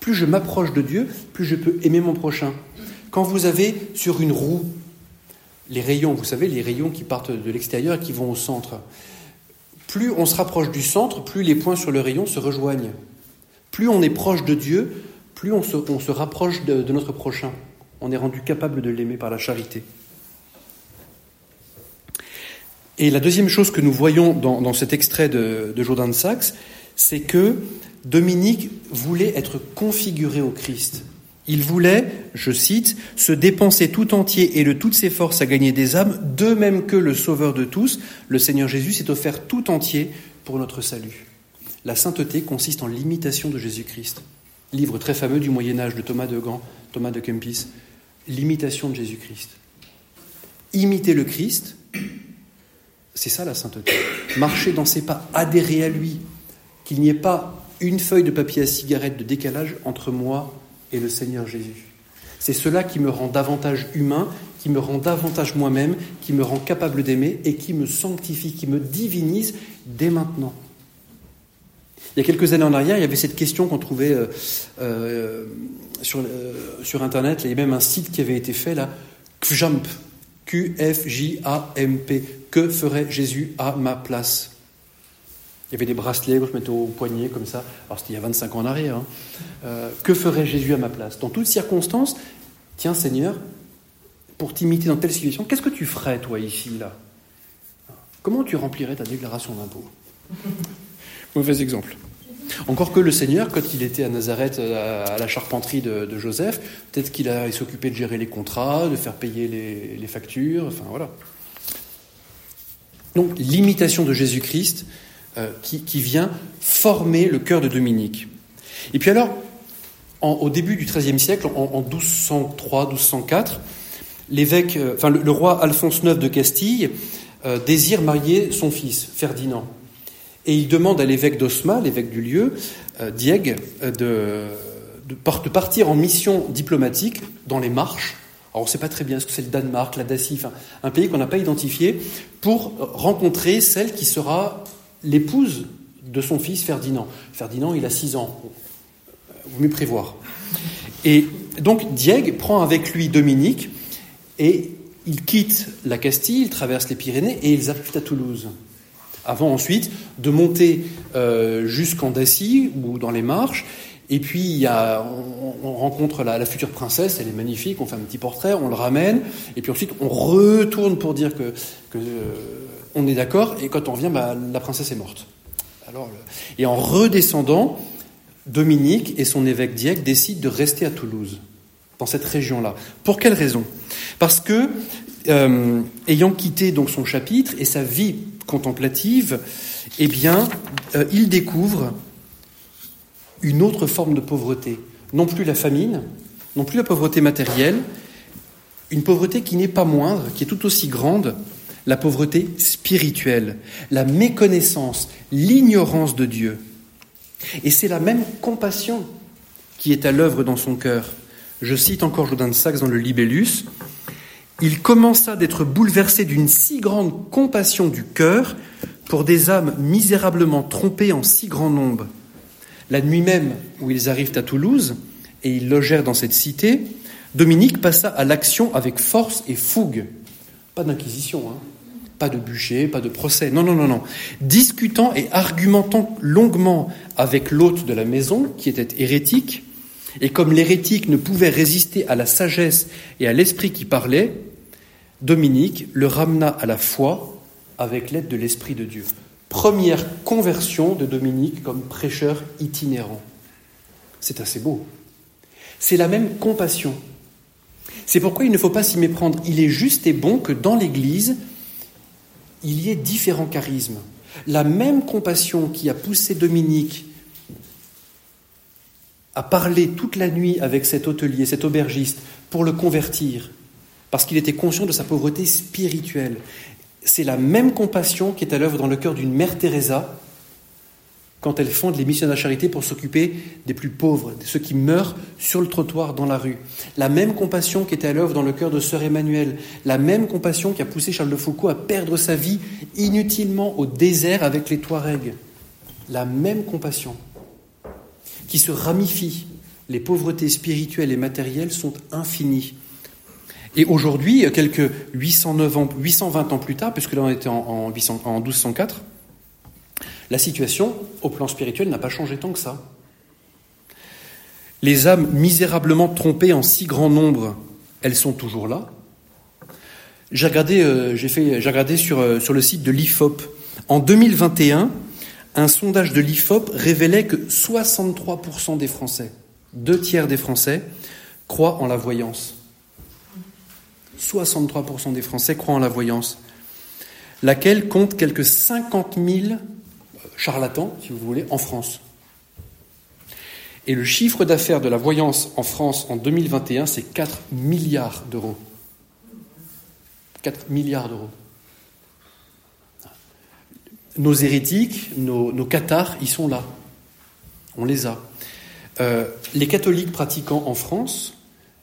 Plus je m'approche de Dieu, plus je peux aimer mon prochain. Quand vous avez sur une roue les rayons, vous savez, les rayons qui partent de l'extérieur et qui vont au centre, plus on se rapproche du centre, plus les points sur le rayon se rejoignent. Plus on est proche de Dieu, plus on se, rapproche de, notre prochain. On est rendu capable de l'aimer par la charité. Et la deuxième chose que nous voyons dans, cet extrait de, de Jourdain de Saxe, c'est que Dominique voulait être configuré au Christ. Il voulait, je cite, se dépenser tout entier et de toutes ses forces à gagner des âmes, de même que le Sauveur de tous, le Seigneur Jésus, s'est offert tout entier pour notre salut. La sainteté consiste en l'imitation de Jésus-Christ livre très fameux du Moyen Âge de Thomas de Gand, Thomas de Kempis, l'imitation de Jésus-Christ. Imiter le Christ, c'est ça la sainteté. Marcher dans ses pas, adhérer à lui, qu'il n'y ait pas une feuille de papier à cigarette de décalage entre moi et le Seigneur Jésus. C'est cela qui me rend davantage humain, qui me rend davantage moi-même, qui me rend capable d'aimer et qui me sanctifie, qui me divinise dès maintenant. Il y a quelques années en arrière, il y avait cette question qu'on trouvait euh, euh, sur, euh, sur Internet. Il y a même un site qui avait été fait là, QJAMP, Q-F-J-A-M-P. Que ferait Jésus à ma place? Il y avait des bracelets qu'on se mettait au poignet comme ça. Alors c'était il y a 25 ans en arrière. Hein. Que ferait Jésus à ma place? Dans toutes circonstances, tiens Seigneur, pour t'imiter dans telle situation, qu'est-ce que tu ferais toi ici, là? Comment tu remplirais ta déclaration d'impôt? Mauvais exemple. Encore que le Seigneur, quand il était à Nazareth, à la charpenterie de, Joseph, peut-être qu'il s'occupait de gérer les contrats, de faire payer les, factures, enfin voilà. Donc l'imitation de Jésus-Christ, euh, qui, vient former le cœur de Dominique. Et puis alors, au début du XIIIe siècle, en, 1203-1204, l'évêque, euh, enfin le, roi Alphonse IX de Castille euh, désire marier son fils, Ferdinand. Et il demande à l'évêque d'Osma, l'évêque du lieu, Dieg, de, de, partir en mission diplomatique dans les marches. Alors on ne sait pas très bien ce que c'est le Danemark, la Dacie, un pays qu'on n'a pas identifié, pour rencontrer celle qui sera l'épouse de son fils Ferdinand. Ferdinand, il a 6 ans. Vous mieux prévoir. Et donc Diègue prend avec lui Dominique et il quitte la Castille, il traverse les Pyrénées et ils arrivent à Toulouse. Avant ensuite de monter euh, jusqu'en Dacie ou dans les Marches. Et puis on, rencontre la, future princesse, elle est magnifique, on fait un petit portrait, on le ramène, et puis ensuite on retourne pour dire que, que on est d'accord, et quand on revient, bah, la princesse est morte. Et en redescendant, Dominique et son évêque Dieppe décident de rester à Toulouse, dans cette région-là. Pour quelle raison? Parce que, euh, ayant quitté donc son chapitre et sa vie contemplative, eh bien, euh, il découvre une autre forme de pauvreté. Non plus la famine, non plus la pauvreté matérielle, une pauvreté qui n'est pas moindre, qui est tout aussi grande, la pauvreté spirituelle, la méconnaissance, l'ignorance de Dieu. Et c'est la même compassion qui est à l'œuvre dans son cœur. Je cite encore Jodin de Saxe dans le Libellus. Il commença d'être bouleversé d'une si grande compassion du cœur pour des âmes misérablement trompées en si grand nombre. La nuit même où ils arrivent à Toulouse, et ils logèrent dans cette cité, Dominique passa à l'action avec force et fougue. Pas d'inquisition, hein. Pas de bûcher, pas de procès. Non, non, non, non. Discutant et argumentant longuement avec l'hôte de la maison, qui était hérétique, et comme l'hérétique ne pouvait résister à la sagesse et à l'esprit qui parlait, Dominique le ramena à la foi avec l'aide de l'Esprit de Dieu. Première conversion de Dominique comme prêcheur itinérant. C'est assez beau. C'est la même compassion. C'est pourquoi il ne faut pas s'y méprendre. Il est juste et bon que dans l'Église, il y ait différents charismes. La même compassion qui a poussé Dominique à parler toute la nuit avec cet hôtelier, cet aubergiste, pour le convertir, parce qu'il était conscient de sa pauvreté spirituelle. C'est la même compassion qui est à l'œuvre dans le cœur d'une mère Teresa, quand elle fonde les missions de la charité pour s'occuper des plus pauvres, de ceux qui meurent sur le trottoir dans la rue. La même compassion qui était à l'œuvre dans le cœur de sœur Emmanuel, la même compassion qui a poussé Charles de Foucault à perdre sa vie inutilement au désert avec les Touaregs. La même compassion qui se ramifie. Les pauvretés spirituelles et matérielles sont infinies. Et aujourd'hui, quelques 809 ans, 820 ans plus tard, puisque là on était en, en 1204, la situation, au plan spirituel, n'a pas changé tant que ça. Les âmes misérablement trompées en si grand nombre, elles sont toujours là. J'ai regardé, euh, j'ai regardé sur, euh, sur le site de l'IFOP. En 2021, un sondage de l'IFOP révélait que 63% des Français, deux tiers des Français, croient en la voyance. 63% des Français croient en la voyance, laquelle compte quelques 50 000 charlatan, si vous voulez, en France. Et le chiffre d'affaires de la voyance en France en 2021, c'est 4 milliards d'euros. 4 milliards d'euros. Nos hérétiques, nos, nos cathares, ils sont là. On les a. Euh, les catholiques pratiquants en France,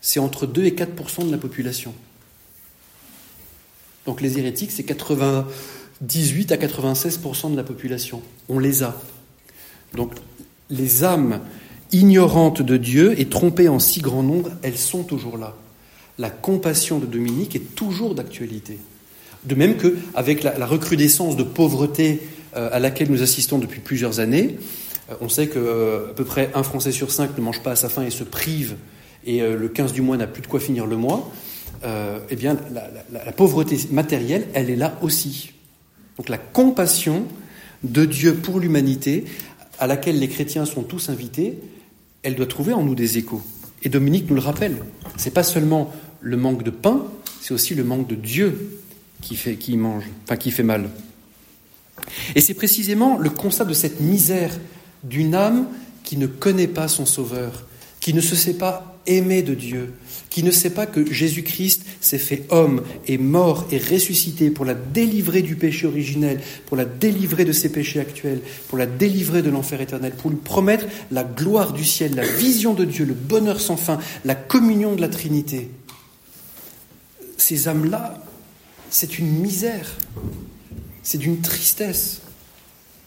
c'est entre 2 et 4% de la population. Donc les hérétiques, c'est 80, 18 à 96% de la population. On les a. Donc les âmes ignorantes de Dieu et trompées en si grand nombre, elles sont toujours là. La compassion de Dominique est toujours d'actualité. De même qu'avec la, la recrudescence de pauvreté à laquelle nous assistons depuis plusieurs années. On sait que à peu près un Français sur cinq ne mange pas à sa faim et se prive, et le 15 du mois n'a plus de quoi finir le mois. Eh bien, la, pauvreté matérielle, elle est là aussi. Donc la compassion de Dieu pour l'humanité, à laquelle les chrétiens sont tous invités, elle doit trouver en nous des échos. Et Dominique nous le rappelle. C'est pas seulement le manque de pain, c'est aussi le manque de Dieu qui fait, qui mange, enfin qui fait mal. Et c'est précisément le constat de cette misère d'une âme qui ne connaît pas son Sauveur, qui ne se sait pas aimer de Dieu, qui ne sait pas que Jésus-Christ s'est fait homme, et mort et ressuscité pour la délivrer du péché originel, pour la délivrer de ses péchés actuels, pour la délivrer de l'enfer éternel, pour lui promettre la gloire du ciel, la vision de Dieu, le bonheur sans fin, la communion de la Trinité. Ces âmes-là, c'est une misère, c'est d'une tristesse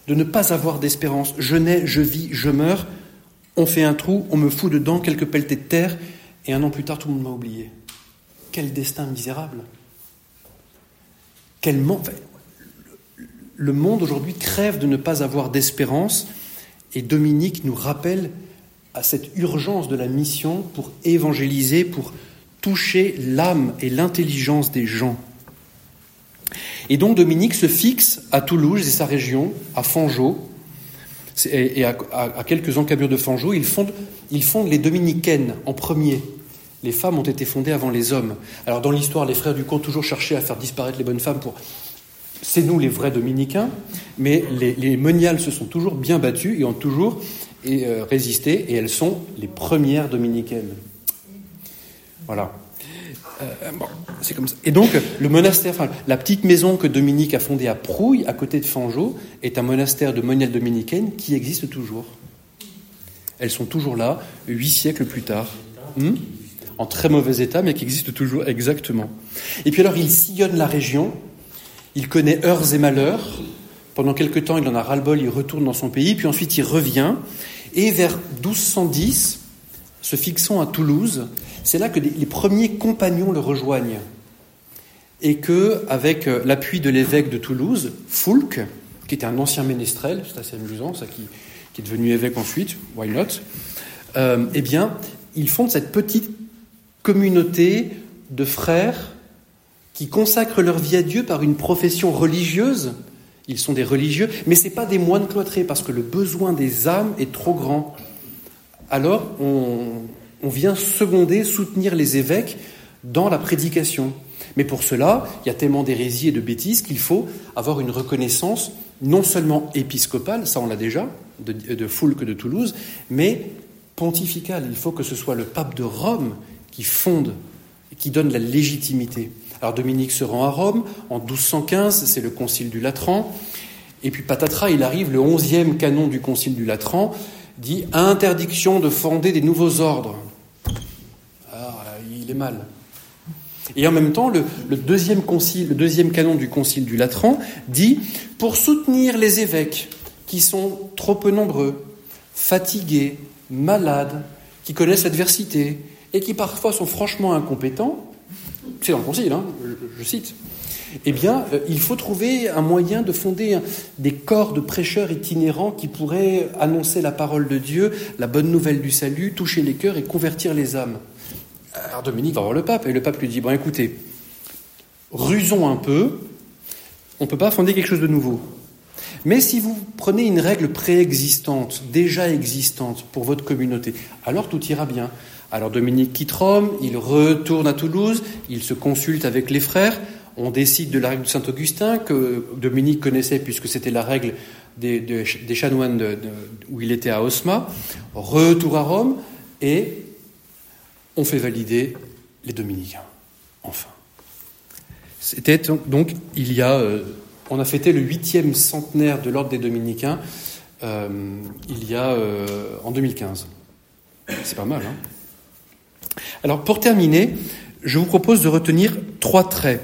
de ne pas avoir d'espérance. Je nais, je vis, je meurs, on fait un trou, on me fout dedans quelques pelletés de terre, et un an plus tard, tout le monde m'a oublié. Quel destin misérable. Quel monde. Le monde aujourd'hui crève de ne pas avoir d'espérance et Dominique nous rappelle à cette urgence de la mission pour évangéliser, pour toucher l'âme et l'intelligence des gens. Et donc Dominique se fixe à Toulouse et sa région, à Fangeau, et à, quelques encablures de Fangeau, il fonde, il fonde les dominicaines en premier les femmes ont été fondées avant les hommes. Alors dans l'histoire, les frères du camp toujours cherché à faire disparaître les bonnes femmes pour... C'est nous les vrais dominicains, mais les, moniales se sont toujours bien battues et ont toujours euh, résisté, et elles sont les premières dominicaines. Voilà. Euh, c'est comme ça. Et donc, le monastère, la petite maison que Dominique a fondée à Prouille, à côté de Fangeau, est un monastère de moniales dominicaines qui existe toujours. Elles sont toujours là, huit siècles plus tard. Hmm en très mauvais état, mais qui existe toujours exactement. Et puis alors, il sillonne la région, il connaît heures et malheurs. Pendant quelque temps, il en a ras-le-bol, il retourne dans son pays, puis ensuite il revient. Et vers 1210, se fixant à Toulouse, c'est là que les premiers compagnons le rejoignent. Et que, avec euh, l'appui de l'évêque de Toulouse, Foulque, qui était un ancien ménestrel, c'est assez amusant, ça, qui, est devenu évêque ensuite, why not, euh, eh bien, ils fondent cette petite communauté de frères qui consacrent leur vie à Dieu par une profession religieuse. Ils sont des religieux, mais ce pas des moines cloîtrés, parce que le besoin des âmes est trop grand. Alors, on, on vient seconder, soutenir les évêques dans la prédication. Mais pour cela, il y a tellement d'hérésies et de bêtises qu'il faut avoir une reconnaissance non seulement épiscopale, ça on l'a déjà, de, de Foulque de Toulouse, mais pontificale. Il faut que ce soit le pape de Rome qui fonde qui donne la légitimité. Alors Dominique se rend à Rome en 1215, c'est le concile du Latran, et puis patatras, il arrive, le onzième canon du concile du Latran dit interdiction de fonder des nouveaux ordres. Et en même temps, le, deuxième concile, le deuxième canon du concile du Latran dit pour soutenir les évêques qui sont trop peu nombreux, fatigués, malades, qui connaissent l'adversité, et qui parfois sont franchement incompétents, c'est dans le Concile, hein, je, cite, eh bien, euh, il faut trouver un moyen de fonder des corps de prêcheurs itinérants qui pourraient annoncer la parole de Dieu, la bonne nouvelle du salut, toucher les cœurs et convertir les âmes. Alors Dominique va voir le pape, et le pape lui dit, bon écoutez, rusons un peu, on ne peut pas fonder quelque chose de nouveau. Mais si vous prenez une règle préexistante, déjà existante pour votre communauté, alors tout ira bien. Alors Dominique quitte Rome, il retourne à Toulouse, il se consulte avec les frères, on décide de la règle de Saint-Augustin que Dominique connaissait puisque c'était la règle des, chanoines où il était à Osma. Retour à Rome et on fait valider les dominicains. Enfin. C'était donc il y a, euh, on a fêté le huitième centenaire de l'ordre des dominicains euh, il y a euh, en 2015. C'est pas mal, hein alors pour terminer, je vous propose de retenir trois traits,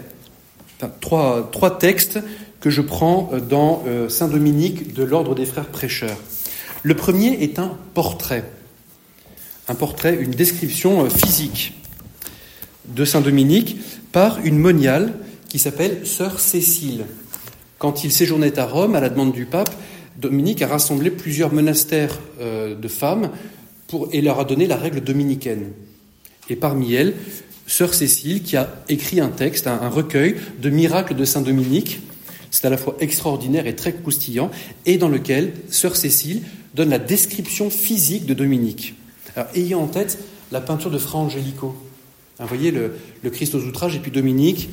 trois, trois textes que je prends dans Saint Dominique de l'ordre des frères prêcheurs. Le premier est un portrait, un portrait, une description euh, physique de Saint Dominique par une moniale qui s'appelle Sœur Cécile. Quand il séjournait à Rome, à la demande du pape, Dominique a rassemblé plusieurs monastères euh, de femmes et leur a donné la règle dominicaine. Et parmi elles, Sœur Cécile, qui a écrit un texte, un, recueil de miracles de Saint Dominique. C'est à la fois extraordinaire et très croustillant, et dans lequel Sœur Cécile donne la description physique de Dominique. Alors, ayez en tête la peinture de Fra Angelico. Vous voyez le, Christ aux outrages et puis Dominique,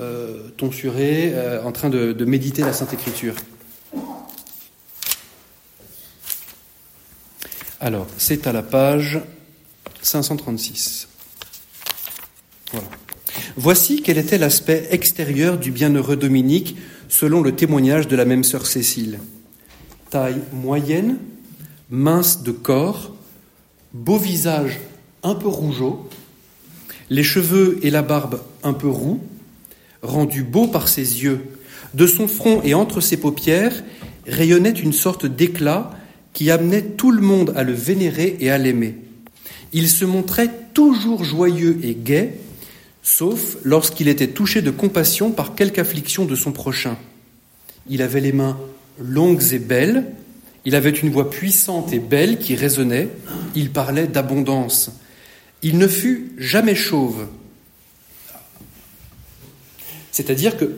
euh, tonsuré, euh, en train de méditer la Sainte Écriture. Alors, c'est à la page 536. Voici quel était l'aspect extérieur du bienheureux Dominique selon le témoignage de la même sœur Cécile. Taille moyenne, mince de corps, beau visage un peu rougeau, les cheveux et la barbe un peu roux, rendu beau par ses yeux. De son front et entre ses paupières rayonnait une sorte d'éclat qui amenait tout le monde à le vénérer et à l'aimer. Il se montrait toujours joyeux et gai, sauf lorsqu'il était touché de compassion par quelque affliction de son prochain. Il avait les mains longues et belles, il avait une voix puissante et belle qui résonnait, il parlait d'abondance. Il ne fut jamais chauve. C'est-à-dire que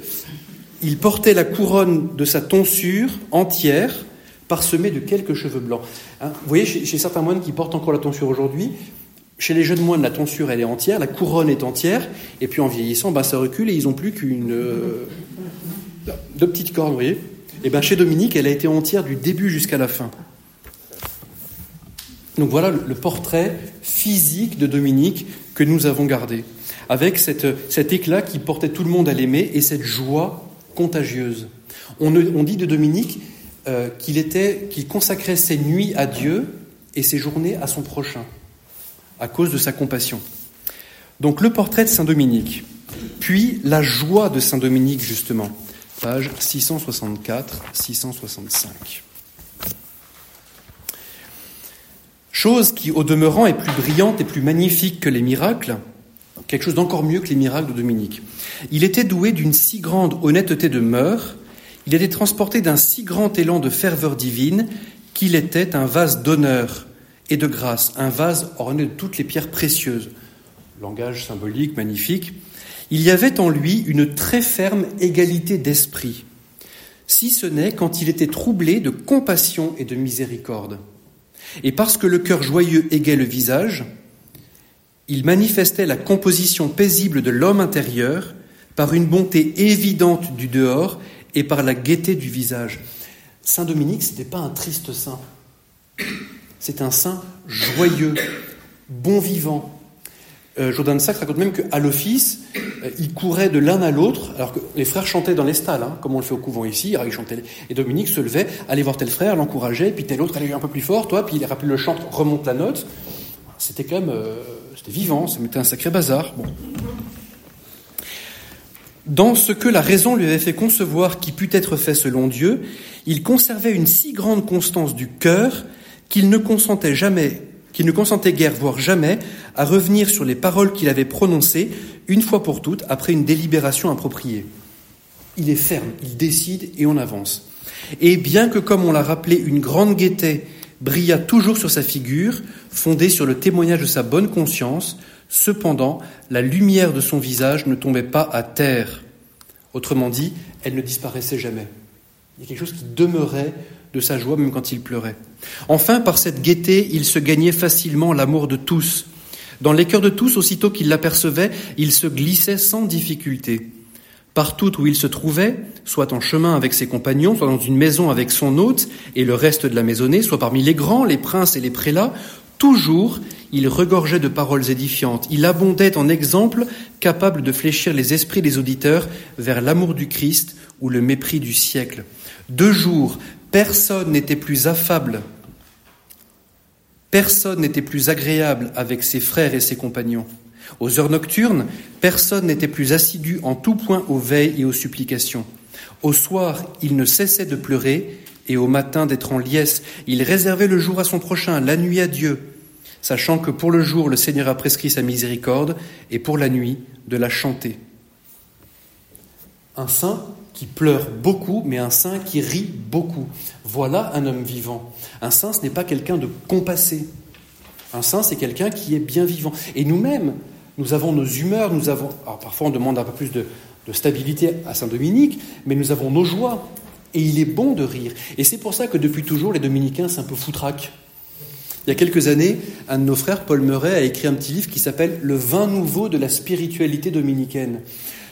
il portait la couronne de sa tonsure entière, parsemée de quelques cheveux blancs. Hein, vous voyez, chez, certains moines qui portent encore la tonsure aujourd'hui, chez les jeunes moines, la tonsure, elle est entière, la couronne est entière, et puis en vieillissant, ben, ça recule et ils n'ont plus qu'une. Euh, deux petites cornes, vous voyez Et bien chez Dominique, elle a été entière du début jusqu'à la fin. Donc voilà le, portrait physique de Dominique que nous avons gardé, avec cet éclat qui portait tout le monde à l'aimer et cette joie contagieuse. On, dit de Dominique euh, qu'il qu'il consacrait ses nuits à Dieu et ses journées à son prochain à cause de sa compassion. Donc le portrait de Saint Dominique, puis la joie de Saint Dominique justement, page 664-665. Chose qui, au demeurant, est plus brillante et plus magnifique que les miracles, quelque chose d'encore mieux que les miracles de Dominique. Il était doué d'une si grande honnêteté de mœurs, il était transporté d'un si grand élan de ferveur divine qu'il était un vase d'honneur et de grâce, un vase orné de toutes les pierres précieuses. Langage symbolique, magnifique. Il y avait en lui une très ferme égalité d'esprit, si ce n'est quand il était troublé de compassion et de miséricorde. Et parce que le cœur joyeux égait le visage, il manifestait la composition paisible de l'homme intérieur par une bonté évidente du dehors et par la gaieté du visage. Saint Dominique, ce n'était pas un triste saint. C'est un saint joyeux, bon vivant. Euh, Jourdain de Sac raconte même qu'à l'office, euh, il courait de l'un à l'autre, alors que les frères chantaient dans les stalles, hein, comme on le fait au couvent ici. Et Dominique se levait, allait voir tel frère, l'encourageait, puis tel autre allait un peu plus fort, toi, puis il rappelait le chant, remonte la note. C'était quand même, euh, c'était vivant, ça mettait un sacré bazar. Dans ce que la raison lui avait fait concevoir qui put être fait selon Dieu, il conservait une si grande constance du cœur qu'il ne consentait jamais, qu'il ne consentait guère, voire jamais, à revenir sur les paroles qu'il avait prononcées une fois pour toutes après une délibération appropriée. Il est ferme, il décide et on avance. Et bien que, comme on l'a rappelé, une grande gaieté brilla toujours sur sa figure, fondée sur le témoignage de sa bonne conscience, cependant, la lumière de son visage ne tombait pas à terre. Autrement dit, elle ne disparaissait jamais. Il y a quelque chose qui demeurait de sa joie même quand il pleurait. Enfin, par cette gaieté, il se gagnait facilement l'amour de tous. Dans les cœurs de tous, aussitôt qu'il l'apercevait, il se glissait sans difficulté. Partout où il se trouvait, soit en chemin avec ses compagnons, soit dans une maison avec son hôte et le reste de la maisonnée, soit parmi les grands, les princes et les prélats, toujours il regorgeait de paroles édifiantes. Il abondait en exemples capables de fléchir les esprits des auditeurs vers l'amour du Christ ou le mépris du siècle. Deux jours, personne n'était plus affable, personne n'était plus agréable avec ses frères et ses compagnons. Aux heures nocturnes, personne n'était plus assidu en tout point aux veilles et aux supplications. Au soir, il ne cessait de pleurer, et au matin d'être en liesse. Il réservait le jour à son prochain, la nuit à Dieu, sachant que pour le jour, le Seigneur a prescrit sa miséricorde, et pour la nuit, de la chanter. Un saint qui pleure beaucoup, mais un saint qui rit beaucoup. Voilà un homme vivant. Un saint, ce n'est pas quelqu'un de compassé. Un saint, c'est quelqu'un qui est bien vivant. Et nous-mêmes, nous avons nos humeurs, nous avons. Alors parfois, on demande un peu plus de, stabilité à Saint Dominique, mais nous avons nos joies. Et il est bon de rire. Et c'est pour ça que depuis toujours, les dominicains, c'est un peu foutraque. Il y a quelques années, un de nos frères, Paul Meuret, a écrit un petit livre qui s'appelle Le vin nouveau de la spiritualité dominicaine.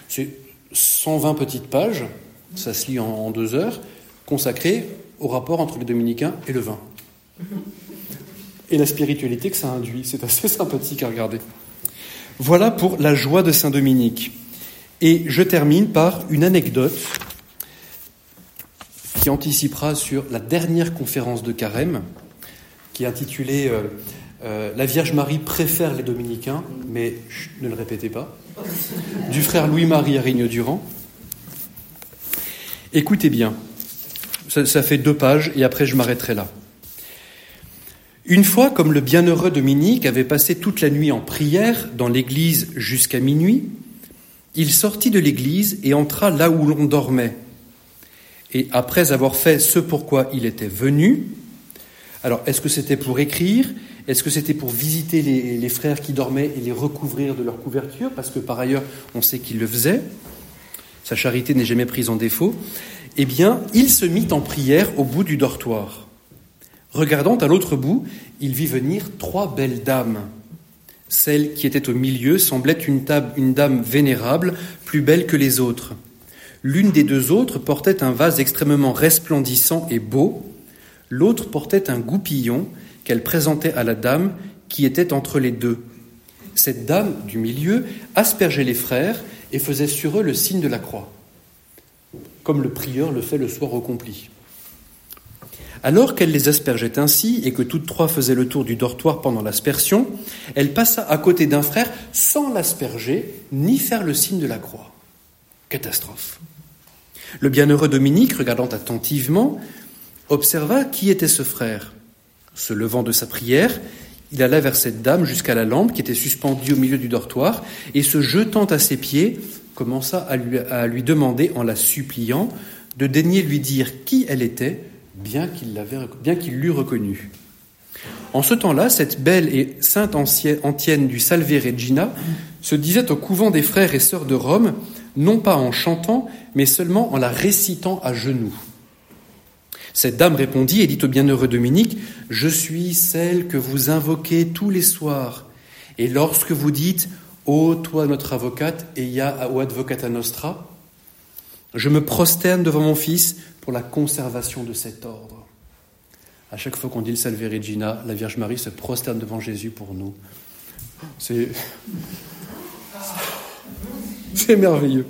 C'est 120 petites pages, ça se lit en deux heures, consacrées au rapport entre les dominicains et le vin. Et la spiritualité que ça induit. C'est assez sympathique à regarder. Voilà pour la joie de Saint Dominique. Et je termine par une anecdote qui anticipera sur la dernière conférence de Carême, qui est intitulé euh, La Vierge Marie préfère les dominicains, mais ne le répétez pas, du frère Louis-Marie Arigne-Durand. Écoutez bien, ça, ça fait deux pages et après je m'arrêterai là. Une fois, comme le bienheureux Dominique avait passé toute la nuit en prière dans l'église jusqu'à minuit, il sortit de l'église et entra là où l'on dormait. Et après avoir fait ce pourquoi il était venu, alors, est-ce que c'était pour écrire? Est-ce que c'était pour visiter les, frères qui dormaient et les recouvrir de leur couverture? Parce que par ailleurs, on sait qu'il le faisait. Sa charité n'est jamais prise en défaut. Eh bien, il se mit en prière au bout du dortoir. Regardant à l'autre bout, il vit venir trois belles dames. Celle qui était au milieu semblait une, une dame vénérable, plus belle que les autres. L'une des deux autres portait un vase extrêmement resplendissant et beau, L'autre portait un goupillon qu'elle présentait à la dame qui était entre les deux. Cette dame du milieu aspergeait les frères et faisait sur eux le signe de la croix, comme le prieur le fait le soir au compli. Alors qu'elle les aspergeait ainsi et que toutes trois faisaient le tour du dortoir pendant l'aspersion, elle passa à côté d'un frère sans l'asperger ni faire le signe de la croix. Catastrophe. Le bienheureux Dominique, regardant attentivement, observa qui était ce frère. Se levant de sa prière, il alla vers cette dame jusqu'à la lampe qui était suspendue au milieu du dortoir, et se jetant à ses pieds, commença à lui, demander, en la suppliant, de daigner lui dire qui elle était, bien qu'il bien qu'il l'eût reconnue. En ce temps-là, cette belle et sainte antienne du Salve Regina se disait au couvent des frères et sœurs de Rome, non pas en chantant, mais seulement en la récitant à genoux. Cette dame répondit et dit au bienheureux Dominique, Je suis celle que vous invoquez tous les soirs. Et lorsque vous dites, Ô toi notre avocate, et ya o advocata nostra, je me prosterne devant mon Fils pour la conservation de cet ordre. À chaque fois qu'on dit le Salve Regina, la Vierge Marie se prosterne devant Jésus pour nous. C'est merveilleux.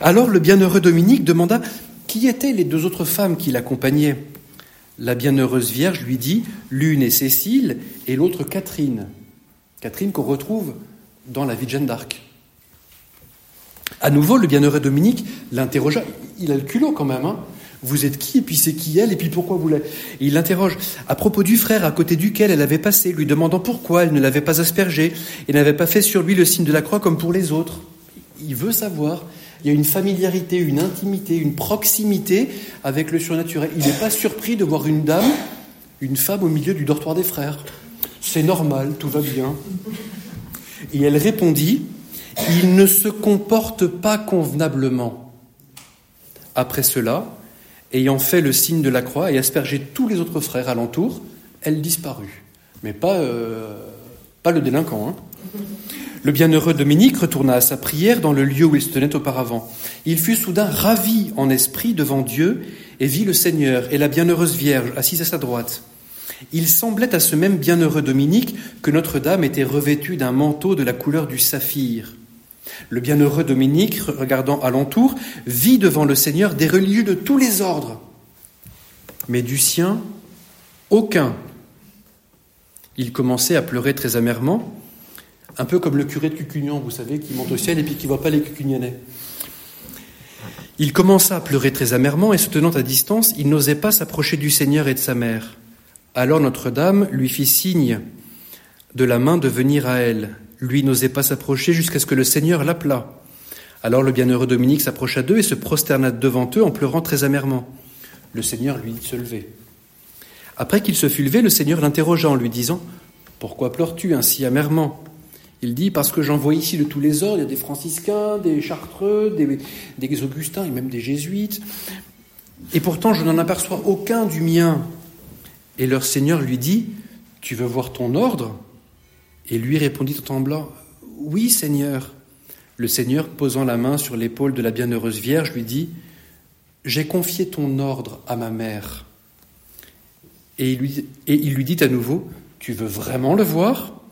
Alors le bienheureux Dominique demanda qui étaient les deux autres femmes qui l'accompagnaient La bienheureuse Vierge lui dit l'une est Cécile et l'autre Catherine. Catherine qu'on retrouve dans la vie de Jeanne d'Arc. À nouveau, le bienheureux Dominique l'interrogea. Il a le culot quand même. Hein vous êtes qui Et puis c'est qui elle Et puis pourquoi vous l'avez Il l'interroge à propos du frère à côté duquel elle avait passé, lui demandant pourquoi elle ne l'avait pas aspergé et n'avait pas fait sur lui le signe de la croix comme pour les autres. Il veut savoir il y a une familiarité, une intimité, une proximité avec le surnaturel. Il n'est pas surpris de voir une dame, une femme au milieu du dortoir des frères. C'est normal, tout va bien. Et elle répondit, il ne se comporte pas convenablement. Après cela, ayant fait le signe de la croix et aspergé tous les autres frères alentour, elle disparut. Mais pas, euh, le délinquant. Hein. Le bienheureux Dominique retourna à sa prière dans le lieu où il se tenait auparavant. Il fut soudain ravi en esprit devant Dieu et vit le Seigneur et la bienheureuse Vierge assise à sa droite. Il semblait à ce même bienheureux Dominique que Notre-Dame était revêtue d'un manteau de la couleur du saphir. Le bienheureux Dominique, regardant alentour, vit devant le Seigneur des religieux de tous les ordres, mais du sien, aucun. Il commençait à pleurer très amèrement un peu comme le curé de Cucugnan, vous savez, qui monte au ciel et puis qui ne voit pas les Cucugnanais. Il commença à pleurer très amèrement et se tenant à distance, il n'osait pas s'approcher du Seigneur et de sa mère. Alors Notre-Dame lui fit signe de la main de venir à elle. Lui n'osait pas s'approcher jusqu'à ce que le Seigneur l'appelât. Alors le bienheureux Dominique s'approcha d'eux et se prosterna devant eux en pleurant très amèrement. Le Seigneur lui dit de se lever. Après qu'il se fut levé, le Seigneur l'interrogea en lui disant Pourquoi pleures-tu ainsi amèrement? Il dit Parce que j'en vois ici de tous les ordres, il y a des franciscains, des chartreux, des, augustins et même des jésuites. Et pourtant, je n'en aperçois aucun du mien. Et leur Seigneur lui dit Tu veux voir ton ordre? Et lui répondit en tremblant Oui, Seigneur. Le Seigneur, posant la main sur l'épaule de la bienheureuse Vierge, lui dit J'ai confié ton ordre à ma mère. Et il lui dit à nouveau Tu veux vraiment le voir?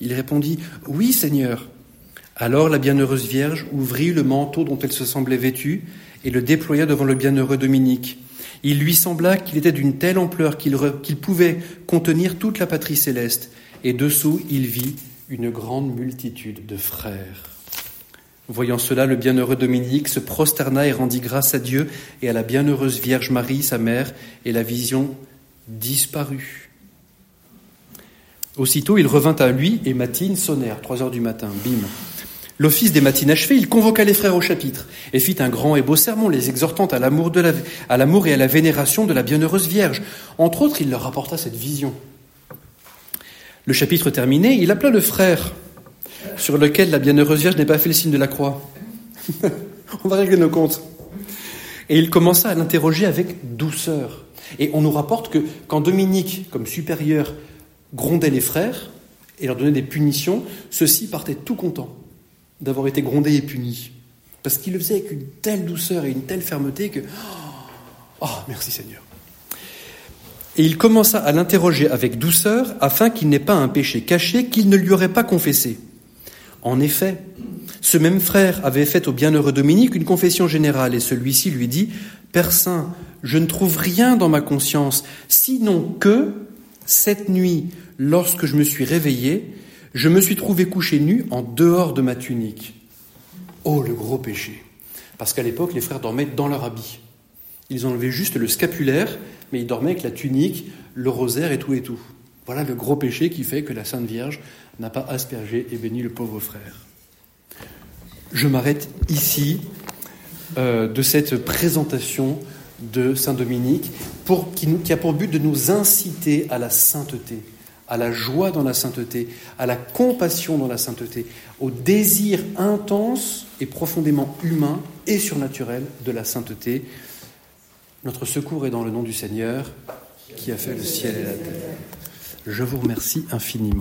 Il répondit Oui, Seigneur. Alors la bienheureuse Vierge ouvrit le manteau dont elle se semblait vêtue et le déploya devant le bienheureux Dominique. Il lui sembla qu'il était d'une telle ampleur qu'il pouvait contenir toute la patrie céleste, et dessous il vit une grande multitude de frères. Voyant cela, le bienheureux Dominique se prosterna et rendit grâce à Dieu et à la bienheureuse Vierge Marie, sa mère, et la vision disparut. Aussitôt, il revint à lui et matines sonnèrent, trois heures du matin, bim. L'office des matines achevé, il convoqua les frères au chapitre et fit un grand et beau sermon, les exhortant à l'amour, à l'amour et à la vénération de la bienheureuse Vierge. Entre autres, il leur rapporta cette vision. Le chapitre terminé, il appela le frère sur lequel la bienheureuse Vierge n'est pas fait le signe de la croix. on va régler nos comptes. Et il commença à l'interroger avec douceur. Et on nous rapporte que quand Dominique, comme supérieur, grondait les frères et leur donnait des punitions, ceux-ci partaient tout contents d'avoir été grondé et puni. Parce qu'il le faisait avec une telle douceur et une telle fermeté que... Oh, merci Seigneur. Et il commença à l'interroger avec douceur afin qu'il n'ait pas un péché caché qu'il ne lui aurait pas confessé. En effet, ce même frère avait fait au bienheureux Dominique une confession générale et celui-ci lui dit Père Saint, je ne trouve rien dans ma conscience, sinon que, cette nuit, lorsque je me suis réveillé, je me suis trouvé couché nu en dehors de ma tunique. Oh, le gros péché. Parce qu'à l'époque, les frères dormaient dans leur habit. Ils enlevaient juste le scapulaire, mais ils dormaient avec la tunique, le rosaire et tout et tout. Voilà le gros péché qui fait que la Sainte Vierge n'a pas aspergé et béni le pauvre frère. Je m'arrête ici euh, de cette présentation de Saint Dominique pour, qui, qui a pour but de nous inciter à la sainteté à la joie dans la sainteté, à la compassion dans la sainteté, au désir intense et profondément humain et surnaturel de la sainteté. Notre secours est dans le nom du Seigneur qui a fait le ciel et la terre. Je vous remercie infiniment.